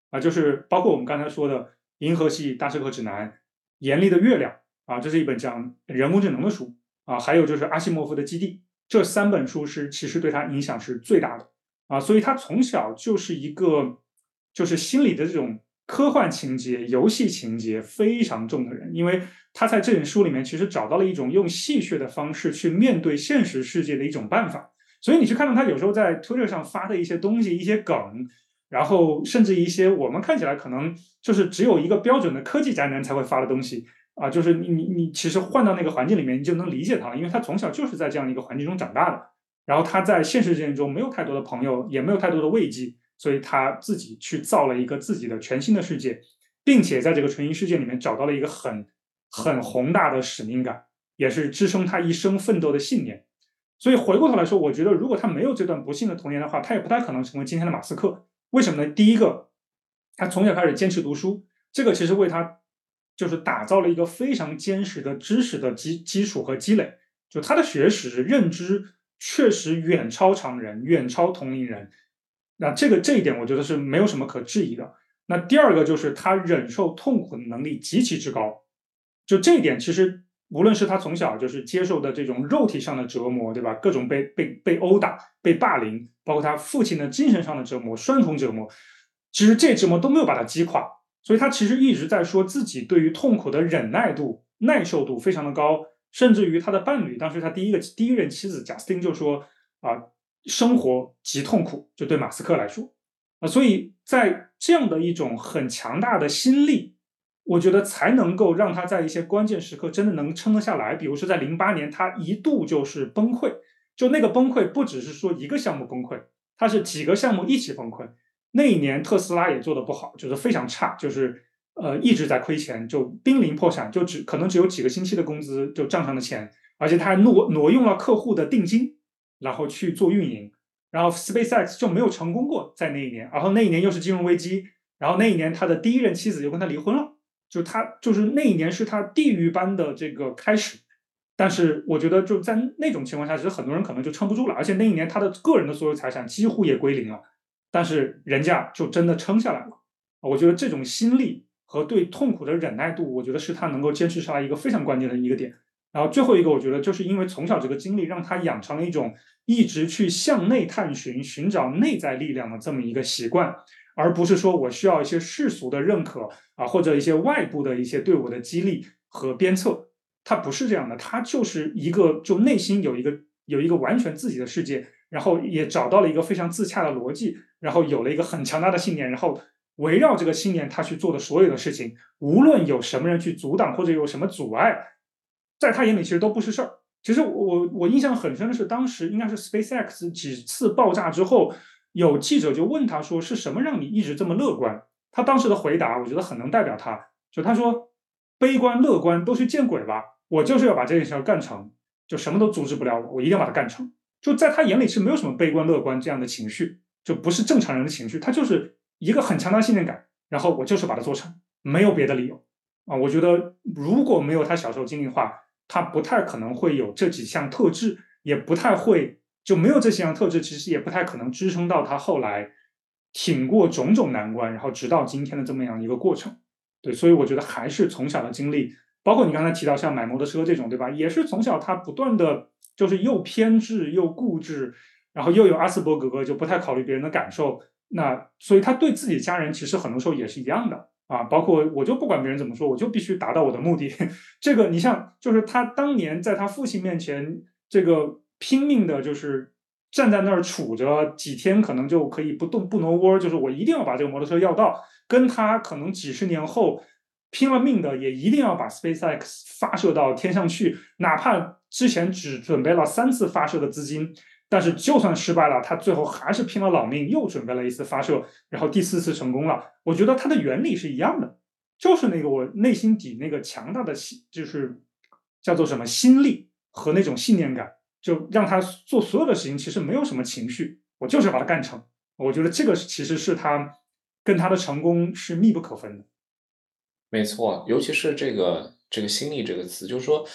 啊，就是包括我们刚才说的《银河系大镖客指南》《严厉的月亮》啊，这是一本讲人工智能的书啊，还有就是阿西莫夫的《基地》，这三本书是其实对他影响是最大的啊，所以他从小就是一个就是心里的这种科幻情节、游戏情节非常重的人，因为。他在这本书里面其实找到了一种用戏谑的方式去面对现实世界的一种办法，所以你去看到他有时候在推特上发的一些东西、一些梗，然后甚至一些我们看起来可能就是只有一个标准的科技宅男才会发的东西啊，就是你你你其实换到那个环境里面，你就能理解他了，因为他从小就是在这样一个环境中长大的，然后他在现实世界中没有太多的朋友，也没有太多的慰藉，所以他自己去造了一个自己的全新的世界，并且在这个全新世界里面找到了一个很。很宏大的使命感，也是支撑他一生奋斗的信念。所以回过头来说，我觉得如果他没有这段不幸的童年的话，他也不太可能成为今天的马斯克。为什么呢？第一个，他从小开始坚持读书，这个其实为他就是打造了一个非常坚实的知识的基基础和积累。就他的学识、认知确实远超常人，远超同龄人。那这个这一点，我觉得是没有什么可质疑的。那第二个就是他忍受痛苦的能力极其之高。就这一点，其实无论是他从小就是接受的这种肉体上的折磨，对吧？各种被被被殴打、被霸凌，包括他父亲的精神上的折磨，双重折磨，其实这折磨都没有把他击垮。所以他其实一直在说自己对于痛苦的忍耐度、耐受度非常的高，甚至于他的伴侣，当时他第一个第一任妻子贾斯汀就说啊，生活极痛苦，就对马斯克来说啊，所以在这样的一种很强大的心力。我觉得才能够让他在一些关键时刻真的能撑得下来。比如说在零八年，他一度就是崩溃，就那个崩溃不只是说一个项目崩溃，他是几个项目一起崩溃。那一年特斯拉也做的不好，就是非常差，就是呃一直在亏钱，就濒临破产，就只可能只有几个星期的工资就账上的钱，而且他还挪挪用了客户的定金，然后去做运营，然后 SpaceX 就没有成功过在那一年，然后那一年又是金融危机。然后那一年他的第一任妻子又跟他离婚了，就他就是那一年是他地狱般的这个开始。但是我觉得就在那种情况下，其实很多人可能就撑不住了，而且那一年他的个人的所有财产几乎也归零了，但是人家就真的撑下来了。我觉得这种心力和对痛苦的忍耐度，我觉得是他能够坚持下来一个非常关键的一个点。然后最后一个，我觉得就是因为从小这个经历，让他养成了一种一直去向内探寻、寻找内在力量的这么一个习惯，而不是说我需要一些世俗的认可啊，或者一些外部的一些对我的激励和鞭策。他不是这样的，他就是一个就内心有一个有一个完全自己的世界，然后也找到了一个非常自洽的逻辑，然后有了一个很强大的信念，然后围绕这个信念他去做的所有的事情，无论有什么人去阻挡或者有什么阻碍。在他眼里，其实都不是事儿。其实我我印象很深的是，当时应该是 SpaceX 几次爆炸之后，有记者就问他说：“是什么让你一直这么乐观？”他当时的回答，我觉得很能代表他。就他说：“悲观乐观都去见鬼吧！我就是要把这件事儿干成，就什么都阻止不了我，我一定要把它干成。”就在他眼里是没有什么悲观乐观这样的情绪，就不是正常人的情绪。他就是一个很强的信念感，然后我就是把它做成，没有别的理由啊。我觉得如果没有他小时候经历的话，他不太可能会有这几项特质，也不太会就没有这几项特质，其实也不太可能支撑到他后来挺过种种难关，然后直到今天的这么样一个过程。对，所以我觉得还是从小的经历，包括你刚才提到像买摩托车这种，对吧？也是从小他不断的就是又偏执又固执，然后又有阿斯伯格，就不太考虑别人的感受。那所以他对自己家人其实很多时候也是一样的。啊，包括我就不管别人怎么说，我就必须达到我的目的。这个你像，就是他当年在他父亲面前，这个拼命的，就是站在那儿杵着，几天可能就可以不动不挪窝，就是我一定要把这个摩托车要到。跟他可能几十年后拼了命的，也一定要把 SpaceX 发射到天上去，哪怕之前只准备了三次发射的资金。但是就算失败了，他最后还是拼了老命，又准备了一次发射，然后第四次成功了。我觉得它的原理是一样的，就是那个我内心底那个强大的心，就是叫做什么心力和那种信念感，就让他做所有的事情其实没有什么情绪，我就是把它干成。我觉得这个其实是他跟他的成功是密不可分的。没错，尤其是这个这个心力这个词，就是说。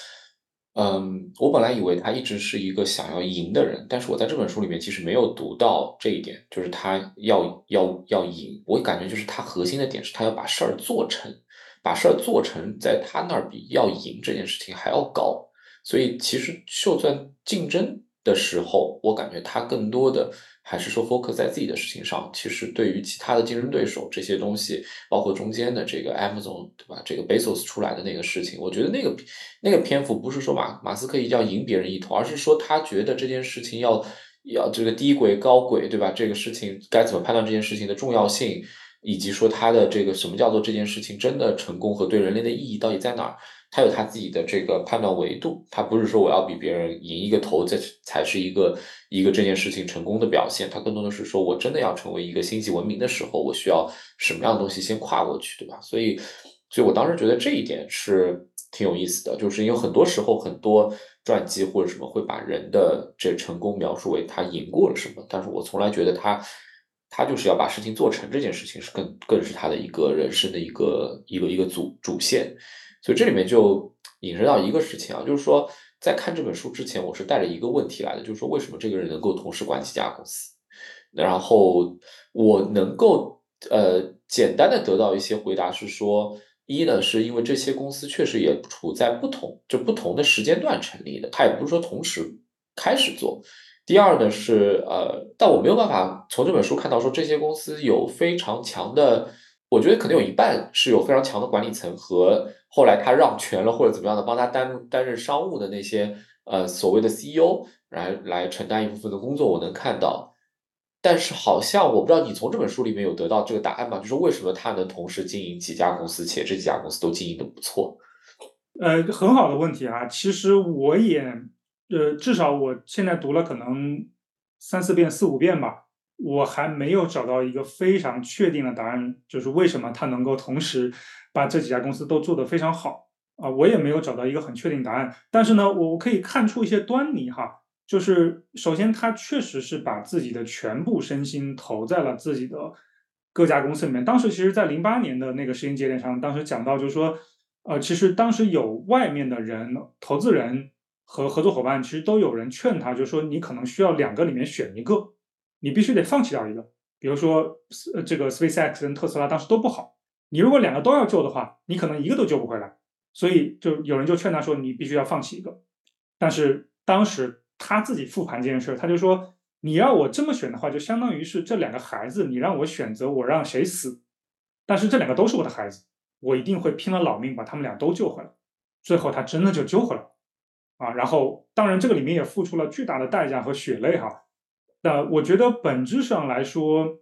嗯，我本来以为他一直是一个想要赢的人，但是我在这本书里面其实没有读到这一点，就是他要要要赢。我感觉就是他核心的点是他要把事儿做成，把事儿做成，在他那儿比要赢这件事情还要高。所以其实就算竞争的时候，我感觉他更多的。还是说 focus 在自己的事情上，其实对于其他的竞争对手这些东西，包括中间的这个 Amazon 对吧？这个 Bezos 出来的那个事情，我觉得那个那个篇幅不是说马马斯克一定要赢别人一头，而是说他觉得这件事情要要这个低轨高轨对吧？这个事情该怎么判断这件事情的重要性，以及说他的这个什么叫做这件事情真的成功和对人类的意义到底在哪儿？他有他自己的这个判断维度，他不是说我要比别人赢一个头，这才是一个一个这件事情成功的表现。他更多的是说我真的要成为一个星际文明的时候，我需要什么样的东西先跨过去，对吧？所以，所以我当时觉得这一点是挺有意思的，就是因为很多时候很多传记或者什么会把人的这成功描述为他赢过了什么，但是我从来觉得他他就是要把事情做成这件事情是更更是他的一个人生的一个一个一个主主线。所以这里面就引申到一个事情啊，就是说在看这本书之前，我是带着一个问题来的，就是说为什么这个人能够同时管几家公司？然后我能够呃简单的得到一些回答是说，一呢是因为这些公司确实也处在不同就不同的时间段成立的，他也不是说同时开始做。第二呢是呃，但我没有办法从这本书看到说这些公司有非常强的。我觉得可能有一半是有非常强的管理层和后来他让权了或者怎么样的帮他担担任商务的那些呃所谓的 CEO 来来承担一部分的工作，我能看到。但是好像我不知道你从这本书里面有得到这个答案吗？就是为什么他能同时经营几家公司，且这几家公司都经营的不错？呃，很好的问题啊。其实我也呃，至少我现在读了可能三四遍、四五遍吧。我还没有找到一个非常确定的答案，就是为什么他能够同时把这几家公司都做得非常好啊？我也没有找到一个很确定答案。但是呢，我我可以看出一些端倪哈，就是首先他确实是把自己的全部身心投在了自己的各家公司里面，当时其实，在零八年的那个时间节点上，当时讲到就是说，呃，其实当时有外面的人、投资人和合作伙伴，其实都有人劝他，就是说你可能需要两个里面选一个，你必须得放弃掉一个。比如说，呃，这个 SpaceX 跟特斯拉当时都不好，你如果两个都要救的话，你可能一个都救不回来。所以就有人就劝他说，你必须要放弃一个。但是当时他自己复盘这件事，他就说。你要我这么选的话，就相当于是这两个孩子，你让我选择，我让谁死？但是这两个都是我的孩子，我一定会拼了老命把他们俩都救回来。最后他真的就救回来了啊！然后当然这个里面也付出了巨大的代价和血泪哈。那我觉得本质上来说，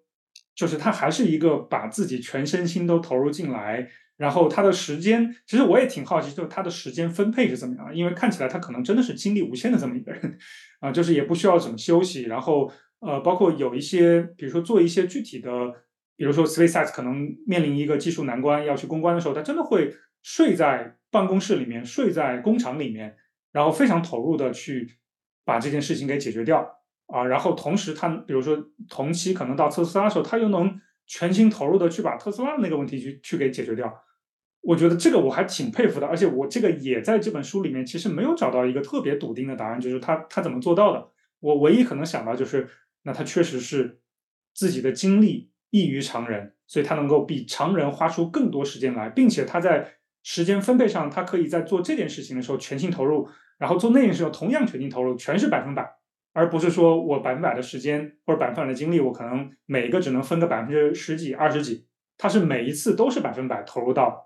就是他还是一个把自己全身心都投入进来。然后他的时间，其实我也挺好奇，就是他的时间分配是怎么样？因为看起来他可能真的是精力无限的这么一个人，啊，就是也不需要怎么休息。然后，呃，包括有一些，比如说做一些具体的，比如说 SpaceX 可能面临一个技术难关要去攻关的时候，他真的会睡在办公室里面，睡在工厂里面，然后非常投入的去把这件事情给解决掉啊。然后同时他，比如说同期可能到特斯拉的时候，他又能全心投入的去把特斯拉的那个问题去去给解决掉。我觉得这个我还挺佩服的，而且我这个也在这本书里面其实没有找到一个特别笃定的答案，就是他他怎么做到的。我唯一可能想到就是，那他确实是自己的精力异于常人，所以他能够比常人花出更多时间来，并且他在时间分配上，他可以在做这件事情的时候全心投入，然后做那件事情同样全心投入，全是百分百，而不是说我百分百的时间或者百分百的精力，我可能每一个只能分个百分之十几、二十几，他是每一次都是百分百投入到。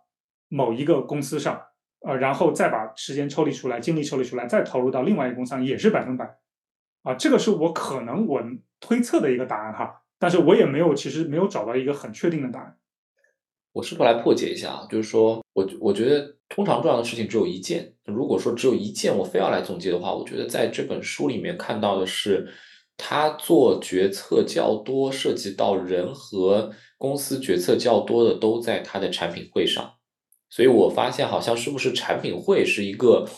某一个公司上，呃，然后再把时间抽离出来，精力抽离出来，再投入到另外一个公司上，也是百分百，啊，这个是我可能我推测的一个答案哈，但是我也没有，其实没有找到一个很确定的答案。我试图来破解一下啊，就是说我我觉得通常重要的事情只有一件，如果说只有一件，我非要来总结的话，我觉得在这本书里面看到的是，他做决策较多，涉及到人和公司决策较多的，都在他的产品会上。所以我发现，好像是不是产品会是一个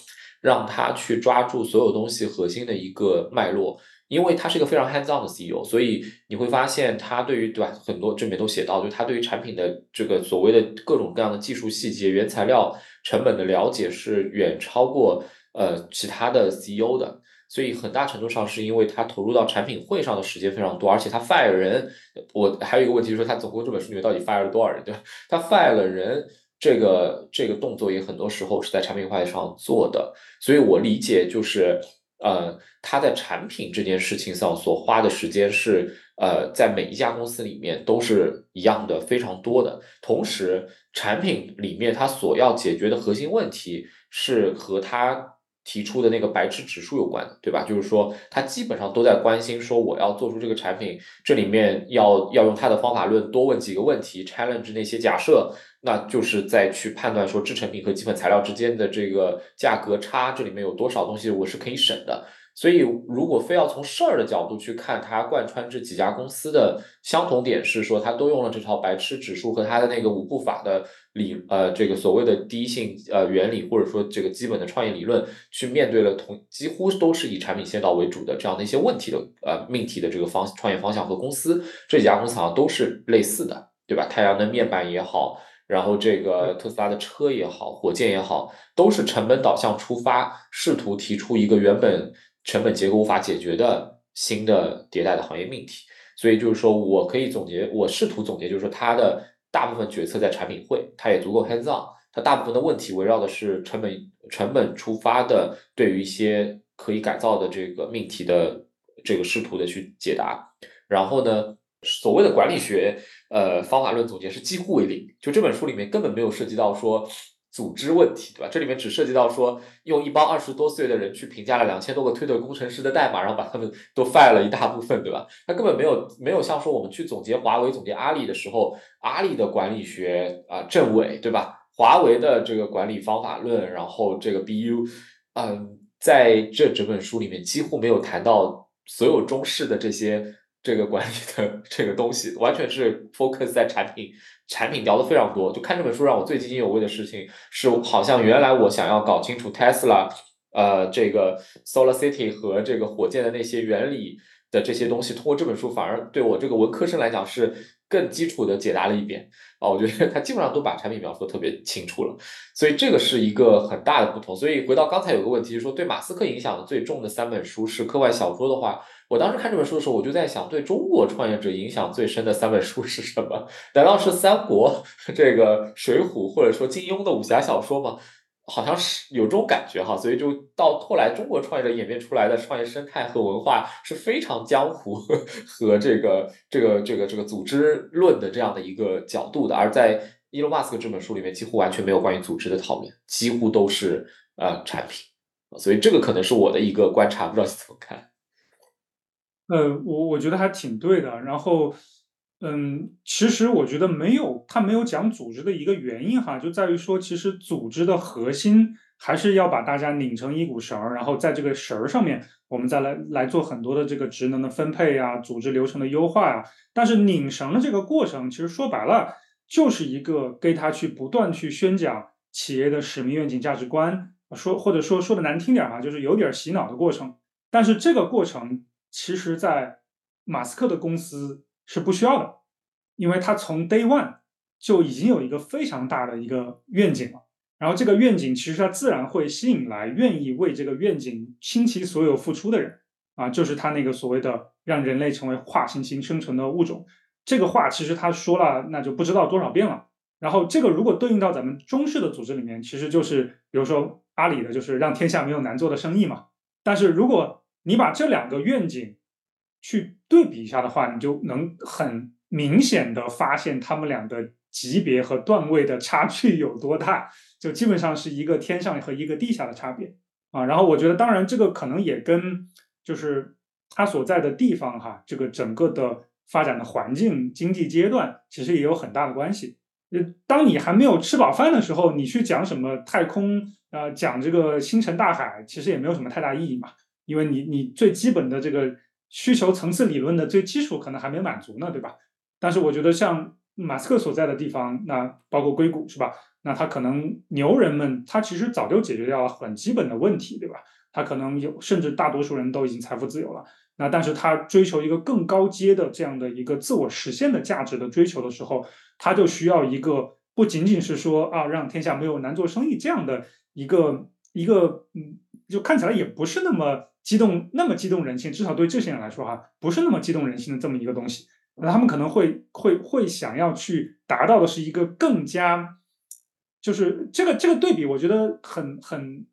让他去抓住所有东西核心的一个脉络，因为他是一个非常 hands on 的 CEO，所以你会发现他对于对吧，很多这里面都写到，就他对于产品的这个所谓的各种各样的技术细节、原材料成本的了解是远超过呃其他的 CEO 的，所以很大程度上是因为他投入到产品会上的时间非常多，而且他 fire 人，我还有一个问题就是他总共这本书里面到底 fire 了多少人，对吧？他 fire 了人。这个这个动作也很多时候是在产品会上做的，所以我理解就是，呃，他在产品这件事情上所花的时间是，呃，在每一家公司里面都是一样的，非常多的。同时，产品里面他所要解决的核心问题是和他。提出的那个白痴指数有关的，对吧？就是说，他基本上都在关心说，我要做出这个产品，这里面要要用他的方法论，多问几个问题，challenge 那些假设，那就是再去判断说制成品和基本材料之间的这个价格差，这里面有多少东西我是可以省的。所以，如果非要从事儿的角度去看，它贯穿这几家公司的相同点是说，它都用了这套白痴指数和它的那个五步法的理，呃，这个所谓的第一性呃原理，或者说这个基本的创业理论，去面对了同几乎都是以产品先导为主的这样的一些问题的呃命题的这个方创业方向和公司，这几家公司好像都是类似的，对吧？太阳能面板也好，然后这个特斯拉的车也好，火箭也好，都是成本导向出发，试图提出一个原本。成本结构无法解决的新的迭代的行业命题，所以就是说我可以总结，我试图总结，就是说它的大部分决策在产品会，它也足够 hands on，它大部分的问题围绕的是成本成本出发的，对于一些可以改造的这个命题的这个试图的去解答，然后呢，所谓的管理学呃方法论总结是几乎为零，就这本书里面根本没有涉及到说。组织问题，对吧？这里面只涉及到说，用一帮二十多岁的人去评价了两千多个推特工程师的代码，然后把他们都 fire 了一大部分，对吧？他根本没有没有像说我们去总结华为、总结阿里的时候，阿里的管理学啊政委，对吧？华为的这个管理方法论，然后这个 BU，嗯，在这整本书里面几乎没有谈到所有中式的这些。这个管理的这个东西，完全是 focus 在产品，产品聊的非常多。就看这本书让我最津津有味的事情是，好像原来我想要搞清楚 Tesla 呃，这个 Solar City 和这个火箭的那些原理的这些东西，通过这本书反而对我这个文科生来讲是更基础的解答了一遍啊。我觉得 他基本上都把产品描述的特别清楚了，所以这个是一个很大的不同。所以回到刚才有个问题，就说对马斯克影响的最重的三本书是科幻小说的话，我当时看这本书的时候，我就在想，对中国创业者影响最深的三本书是什么？难道是三国、这个水浒，或者说金庸的武侠小说吗？好像是有这种感觉哈，所以就到后来，中国创业者演变出来的创业生态和文化是非常江湖和这个这个这个这个组织论的这样的一个角度的，而在伊隆马斯克这本书里面，几乎完全没有关于组织的讨论，几乎都是呃产品，所以这个可能是我的一个观察，不知道你怎么看？呃，我我觉得还挺对的，然后。嗯，其实我觉得没有，他没有讲组织的一个原因哈，就在于说，其实组织的核心还是要把大家拧成一股绳儿，然后在这个绳儿上面，我们再来来做很多的这个职能的分配呀，组织流程的优化呀。但是拧绳的这个过程，其实说白了就是一个给他去不断去宣讲企业的使命、愿景、价值观，说或者说说的难听点哈，就是有点洗脑的过程。但是这个过程，其实在马斯克的公司。是不需要的，因为他从 day one 就已经有一个非常大的一个愿景了，然后这个愿景其实它自然会吸引来愿意为这个愿景倾其所有付出的人啊，就是他那个所谓的让人类成为跨行星生存的物种，这个话其实他说了那就不知道多少遍了。然后这个如果对应到咱们中式的组织里面，其实就是比如说阿里的就是让天下没有难做的生意嘛。但是如果你把这两个愿景，去对比一下的话，你就能很明显的发现他们俩的级别和段位的差距有多大，就基本上是一个天上和一个地下的差别啊。然后我觉得，当然这个可能也跟就是他所在的地方哈，这个整个的发展的环境、经济阶段，其实也有很大的关系。呃，当你还没有吃饱饭的时候，你去讲什么太空啊，讲这个星辰大海，其实也没有什么太大意义嘛，因为你你最基本的这个。需求层次理论的最基础可能还没满足呢，对吧？但是我觉得像马斯克所在的地方，那包括硅谷是吧？那他可能牛人们他其实早就解决掉了很基本的问题，对吧？他可能有甚至大多数人都已经财富自由了。那但是他追求一个更高阶的这样的一个自我实现的价值的追求的时候，他就需要一个不仅仅是说啊让天下没有难做生意这样的一个一个嗯，就看起来也不是那么。激动那么激动人心，至少对这些人来说哈，不是那么激动人心的这么一个东西。那他们可能会会会想要去达到的是一个更加，就是这个这个对比，我觉得很很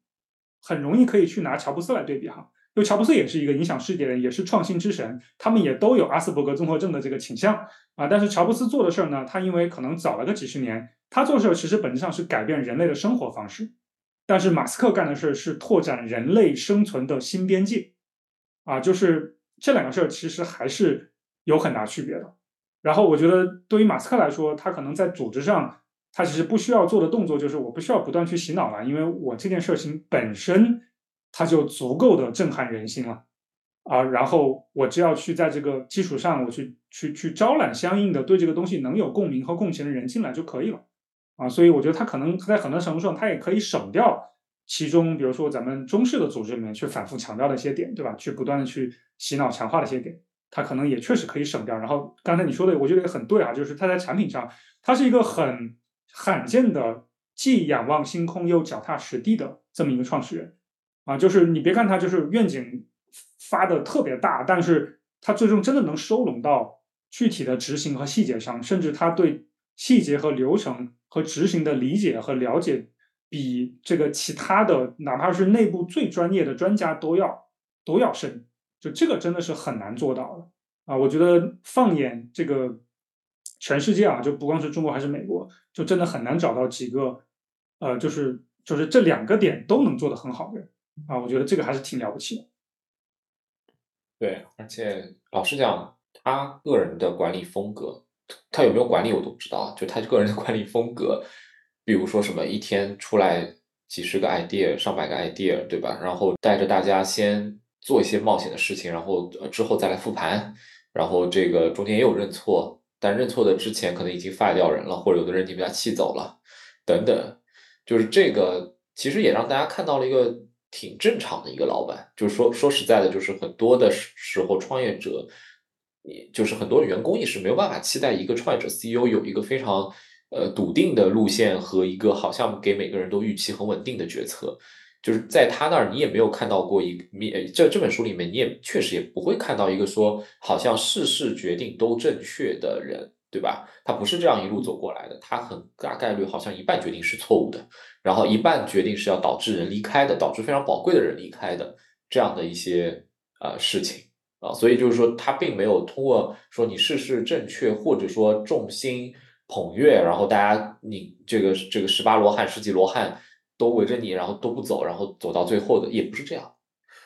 很容易可以去拿乔布斯来对比哈，因为乔布斯也是一个影响世界的人，也是创新之神，他们也都有阿斯伯格综合症的这个倾向啊。但是乔布斯做的事儿呢，他因为可能早了个几十年，他做事儿其实本质上是改变人类的生活方式。但是马斯克干的事是拓展人类生存的新边界，啊，就是这两个事儿其实还是有很大区别的。然后我觉得对于马斯克来说，他可能在组织上，他其实不需要做的动作就是我不需要不断去洗脑了，因为我这件事情本身它就足够的震撼人心了，啊，然后我只要去在这个基础上，我去去去招揽相应的对这个东西能有共鸣和共情的人进来就可以了。啊，所以我觉得他可能在很多程度上，他也可以省掉其中，比如说咱们中式的组织里面去反复强调的一些点，对吧？去不断的去洗脑强化的一些点，他可能也确实可以省掉。然后刚才你说的，我觉得也很对啊，就是他在产品上，他是一个很罕见的，既仰望星空又脚踏实地的这么一个创始人啊。就是你别看他就是愿景发的特别大，但是他最终真的能收拢到具体的执行和细节上，甚至他对细节和流程。和执行的理解和了解，比这个其他的哪怕是内部最专业的专家都要都要深，就这个真的是很难做到的啊！我觉得放眼这个全世界啊，就不光是中国还是美国，就真的很难找到几个呃，就是就是这两个点都能做得很好的人啊！我觉得这个还是挺了不起的。对，而且老实讲，他个人的管理风格。他有没有管理我都不知道，就他个人的管理风格，比如说什么一天出来几十个 idea、上百个 idea，对吧？然后带着大家先做一些冒险的事情，然后之后再来复盘，然后这个中间也有认错，但认错的之前可能已经 fire 掉人了，或者有的人已经被他气走了，等等，就是这个其实也让大家看到了一个挺正常的一个老板。就是说说实在的，就是很多的时候创业者，你就是很多员工也是没有办法期待一个创业者 CEO 有一个非常呃笃定的路线和一个好像给每个人都预期很稳定的决策。就是在他那儿，你也没有看到过一这这本书里面，你也确实也不会看到一个说好像事事决定都正确的人，对吧？他不是这样一路走过来的，他很大概率好像一半决定是错误的，然后一半决定是要导致人离开的，导致非常宝贵的人离开的这样的一些呃事情啊，所以就是说他并没有通过说你事事正确，或者说众星捧月，然后大家你这个这个十八罗汉、十几罗汉。都围着你，然后都不走，然后走到最后的也不是这样，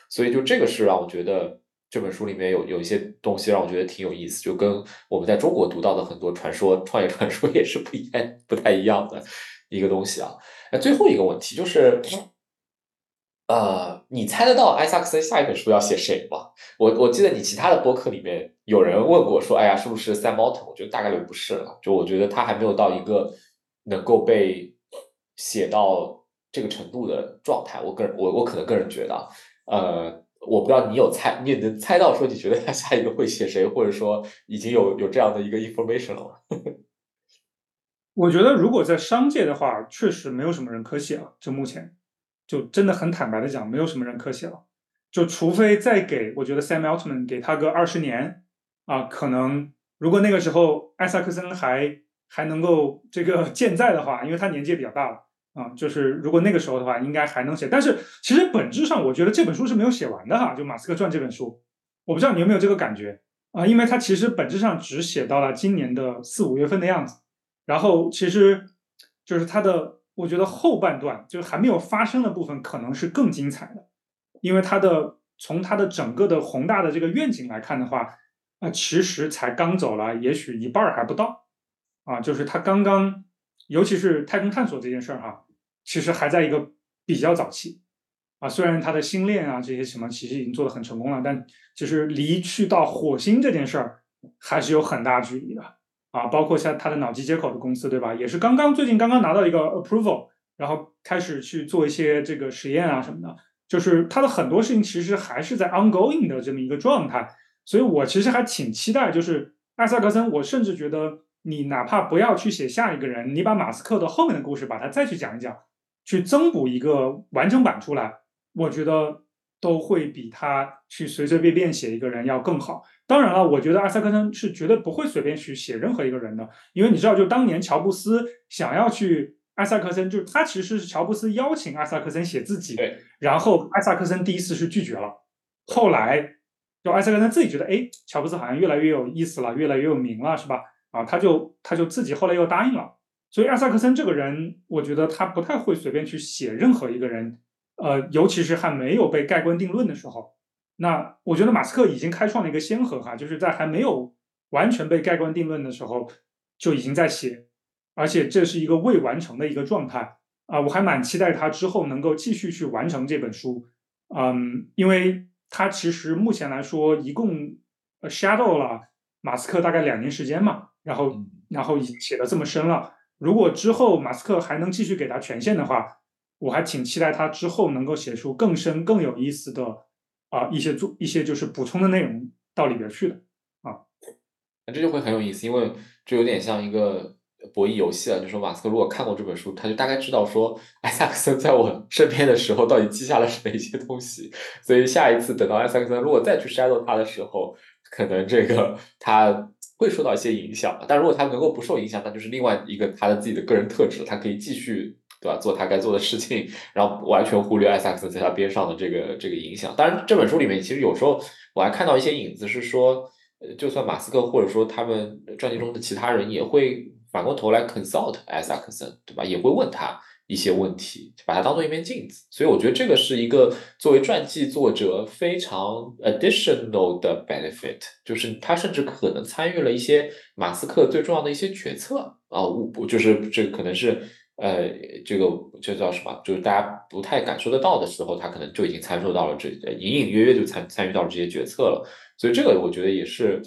所以就这个是让我觉得这本书里面有有一些东西让我觉得挺有意思，就跟我们在中国读到的很多传说、创业传说 也是不一样、不太一样的一个东西啊。那最后一个问题就是，呃，你猜得到艾萨克森下一本书要写谁吗？我我记得你其他的播客里面有人问过，说，哎呀，是不是 Sam Altman？我觉得大概率不是了，就我觉得他还没有到一个能够被写到。这个程度的状态，我个人我我可能个人觉得，呃，我不知道你有猜，你也能猜到说你觉得他下一个会写谁，或者说已经有有这样的一个 information 了吗。我觉得如果在商界的话，确实没有什么人可写了。就目前，就真的很坦白的讲，没有什么人可写了。就除非再给，我觉得 Sam Altman 给他个二十年啊，可能如果那个时候艾萨克森还还能够这个 健在的话，因为他年纪也比较大了。啊，就是如果那个时候的话，应该还能写。但是其实本质上，我觉得这本书是没有写完的哈。就马斯克传这本书，我不知道你有没有这个感觉啊？因为它其实本质上只写到了今年的四五月份的样子。然后其实就是它的，我觉得后半段就是还没有发生的部分，可能是更精彩的。因为它的从它的整个的宏大的这个愿景来看的话，啊，其实才刚走了，也许一半还不到啊。就是他刚刚。尤其是太空探索这件事儿哈，其实还在一个比较早期啊。虽然它的星链啊这些什么其实已经做得很成功了，但其实离去到火星这件事儿还是有很大距离的啊。包括像它的脑机接口的公司对吧，也是刚刚最近刚刚拿到一个 approval，然后开始去做一些这个实验啊什么的。就是它的很多事情其实还是在 ongoing 的这么一个状态，所以我其实还挺期待，就是艾萨克森，我甚至觉得。你哪怕不要去写下一个人，你把马斯克的后面的故事把它再去讲一讲，去增补一个完整版出来，我觉得都会比他去随随便便写一个人要更好。当然了，我觉得艾萨克森是绝对不会随便去写任何一个人的，因为你知道，就当年乔布斯想要去艾萨克森，就是他其实是乔布斯邀请艾萨克森写自己，然后艾萨克森第一次是拒绝了，后来就艾萨克森自己觉得，哎，乔布斯好像越来越有意思了，越来越有名了，是吧？啊，他就他就自己后来又答应了，所以艾萨克森这个人，我觉得他不太会随便去写任何一个人，呃，尤其是还没有被盖棺定论的时候。那我觉得马斯克已经开创了一个先河哈，就是在还没有完全被盖棺定论的时候就已经在写，而且这是一个未完成的一个状态啊，我还蛮期待他之后能够继续去完成这本书，嗯，因为他其实目前来说一共 shadow 了马斯克大概两年时间嘛。然后，然后写的这么深了。如果之后马斯克还能继续给他权限的话，我还挺期待他之后能够写出更深、更有意思的啊一些做一些就是补充的内容到里边去的啊。那这就会很有意思，因为这有点像一个博弈游戏了。就说马斯克如果看过这本书，他就大概知道说 艾萨克森在我身边的时候到底记下了哪些东西。所以下一次等到艾萨克森如果再去 shadow 他的时候，可能这个他。会受到一些影响，但如果他能够不受影响，那就是另外一个他的自己的个人特质，他可以继续对吧做他该做的事情，然后完全忽略艾萨克森在他边上的这个这个影响。当然，这本书里面其实有时候我还看到一些影子，是说，就算马斯克或者说他们传记中的其他人也会反过头来 consult 艾萨克森，对吧？也会问他。一些问题，把它当做一面镜子，所以我觉得这个是一个作为传记作者非常 additional 的 benefit，就是他甚至可能参与了一些马斯克最重要的一些决策啊，我就是这个可能是呃，这个这叫什么？就是大家不太感受得到的时候，他可能就已经参受到了这隐隐约约就参参与到了这些决策了，所以这个我觉得也是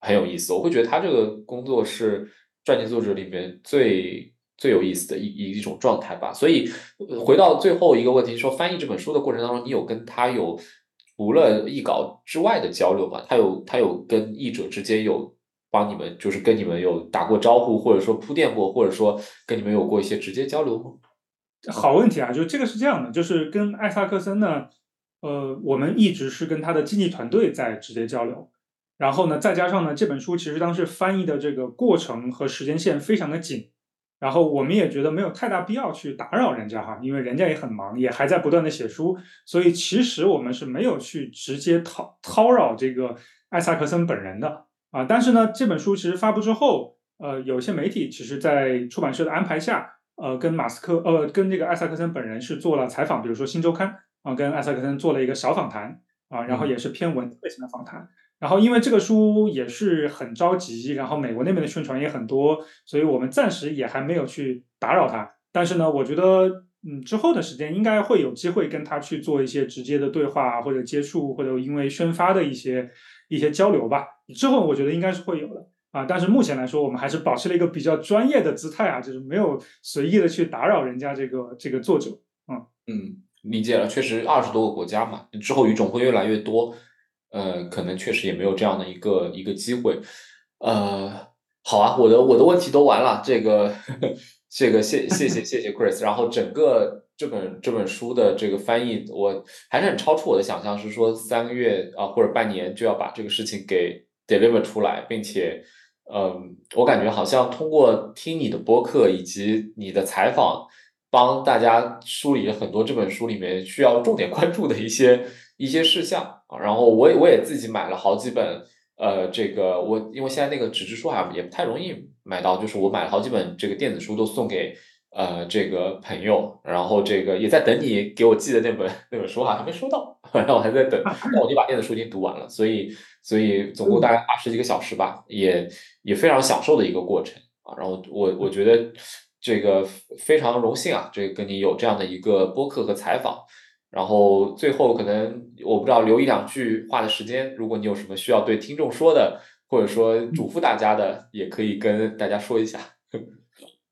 很有意思。我会觉得他这个工作是传记作者里面最。最有意思的一一一种状态吧。所以回到最后一个问题，说翻译这本书的过程当中，你有跟他有除了译稿之外的交流吗？他有他有跟译者之间有帮你们，就是跟你们有打过招呼，或者说铺垫过，或者说跟你们有过一些直接交流吗？好问题啊，就这个是这样的，就是跟艾萨克森呢，呃，我们一直是跟他的经纪团队在直接交流，然后呢，再加上呢，这本书其实当时翻译的这个过程和时间线非常的紧，然后我们也觉得没有太大必要去打扰人家哈，因为人家也很忙，也还在不断的写书，所以其实我们是没有去直接叨叨扰这个艾萨克森本人的啊，但是呢，这本书其实发布之后，呃，有些媒体其实在出版社的安排下。呃，跟马斯克，呃，跟这个艾萨克森本人是做了采访，比如说《新周刊》啊，跟艾萨克森做了一个小访谈啊，然后也是偏文字类型的访谈。然后因为这个书也是很着急，然后美国那边的宣传也很多，所以我们暂时也还没有去打扰他。但是呢，我觉得，嗯，之后的时间应该会有机会跟他去做一些直接的对话或者接触，或者因为宣发的一些一些交流吧。之后我觉得应该是会有的。啊，但是目前来说，我们还是保持了一个比较专业的姿态啊，就是没有随意的去打扰人家这个这个作者。嗯嗯，理解了，确实二十多个国家嘛，之后语种会越来越多，呃，可能确实也没有这样的一个一个机会。呃，好啊，我的我的问题都完了，这个这个谢谢谢谢谢 Chris，然后整个这本这本书的这个翻译，我还是很超出我的想象，是说三个月啊或者半年就要把这个事情给 deliver 出来，并且。嗯，我感觉好像通过听你的播客以及你的采访，帮大家梳理了很多这本书里面需要重点关注的一些一些事项啊。然后我也我也自己买了好几本，呃，这个我因为现在那个纸质书啊也不太容易买到，就是我买了好几本这个电子书都送给呃这个朋友，然后这个也在等你给我寄的那本那本书哈，还没收到，然后我还在等，那我就把电子书已经读完了，所以所以总共大概二十几个小时吧，也。也非常享受的一个过程啊，然后我我觉得这个非常荣幸啊，这个跟你有这样的一个播客和采访，然后最后可能我不知道留一两句话的时间，如果你有什么需要对听众说的，或者说嘱咐大家的，也可以跟大家说一下。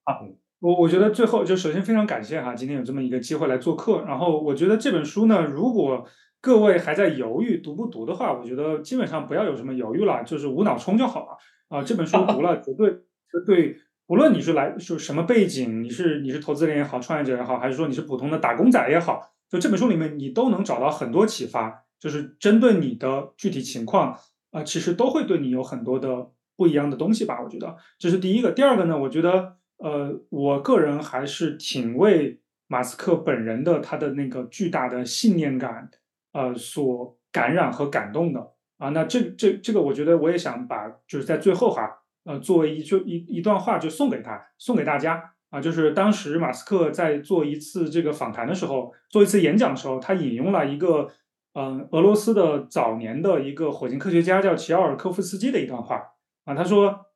啊，我我觉得最后就首先非常感谢哈，今天有这么一个机会来做客，然后我觉得这本书呢，如果各位还在犹豫读不读的话，我觉得基本上不要有什么犹豫了，就是无脑冲就好了。啊，这本书读了，绝对绝对，无论你是来就什么背景，你是你是投资人也好，创业者也好，还是说你是普通的打工仔也好，就这本书里面你都能找到很多启发，就是针对你的具体情况啊，其实都会对你有很多的不一样的东西吧。我觉得这是第一个。第二个呢，我觉得呃，我个人还是挺为马斯克本人的他的那个巨大的信念感呃所感染和感动的。啊，那这这这个，我觉得我也想把，就是在最后哈，呃，作为一就一一段话，就送给他，送给大家啊，就是当时马斯克在做一次这个访谈的时候，做一次演讲的时候，他引用了一个，嗯，俄罗斯的早年的一个火星科学家叫齐奥尔科夫斯基的一段话啊，他说，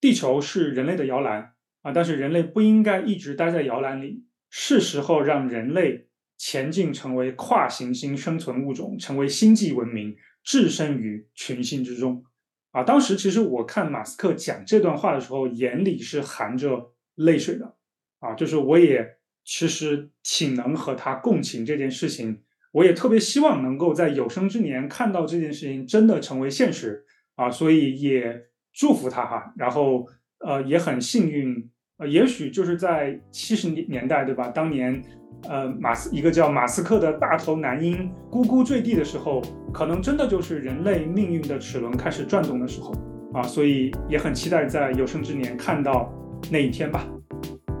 地球是人类的摇篮啊，但是人类不应该一直待在摇篮里，是时候让人类前进，成为跨行星生存物种，成为星际文明。置身于群星之中，啊，当时其实我看马斯克讲这段话的时候，眼里是含着泪水的，啊，就是我也其实挺能和他共情这件事情，我也特别希望能够在有生之年看到这件事情真的成为现实，啊，所以也祝福他哈，然后呃也很幸运，呃，也许就是在七十年代，对吧？当年。呃，马斯一个叫马斯克的大头男婴咕咕坠地的时候，可能真的就是人类命运的齿轮开始转动的时候啊，所以也很期待在有生之年看到那一天吧。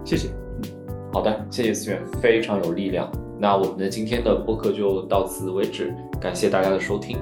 谢谢。好的，谢谢思远，非常有力量。那我们的今天的播客就到此为止，感谢大家的收听。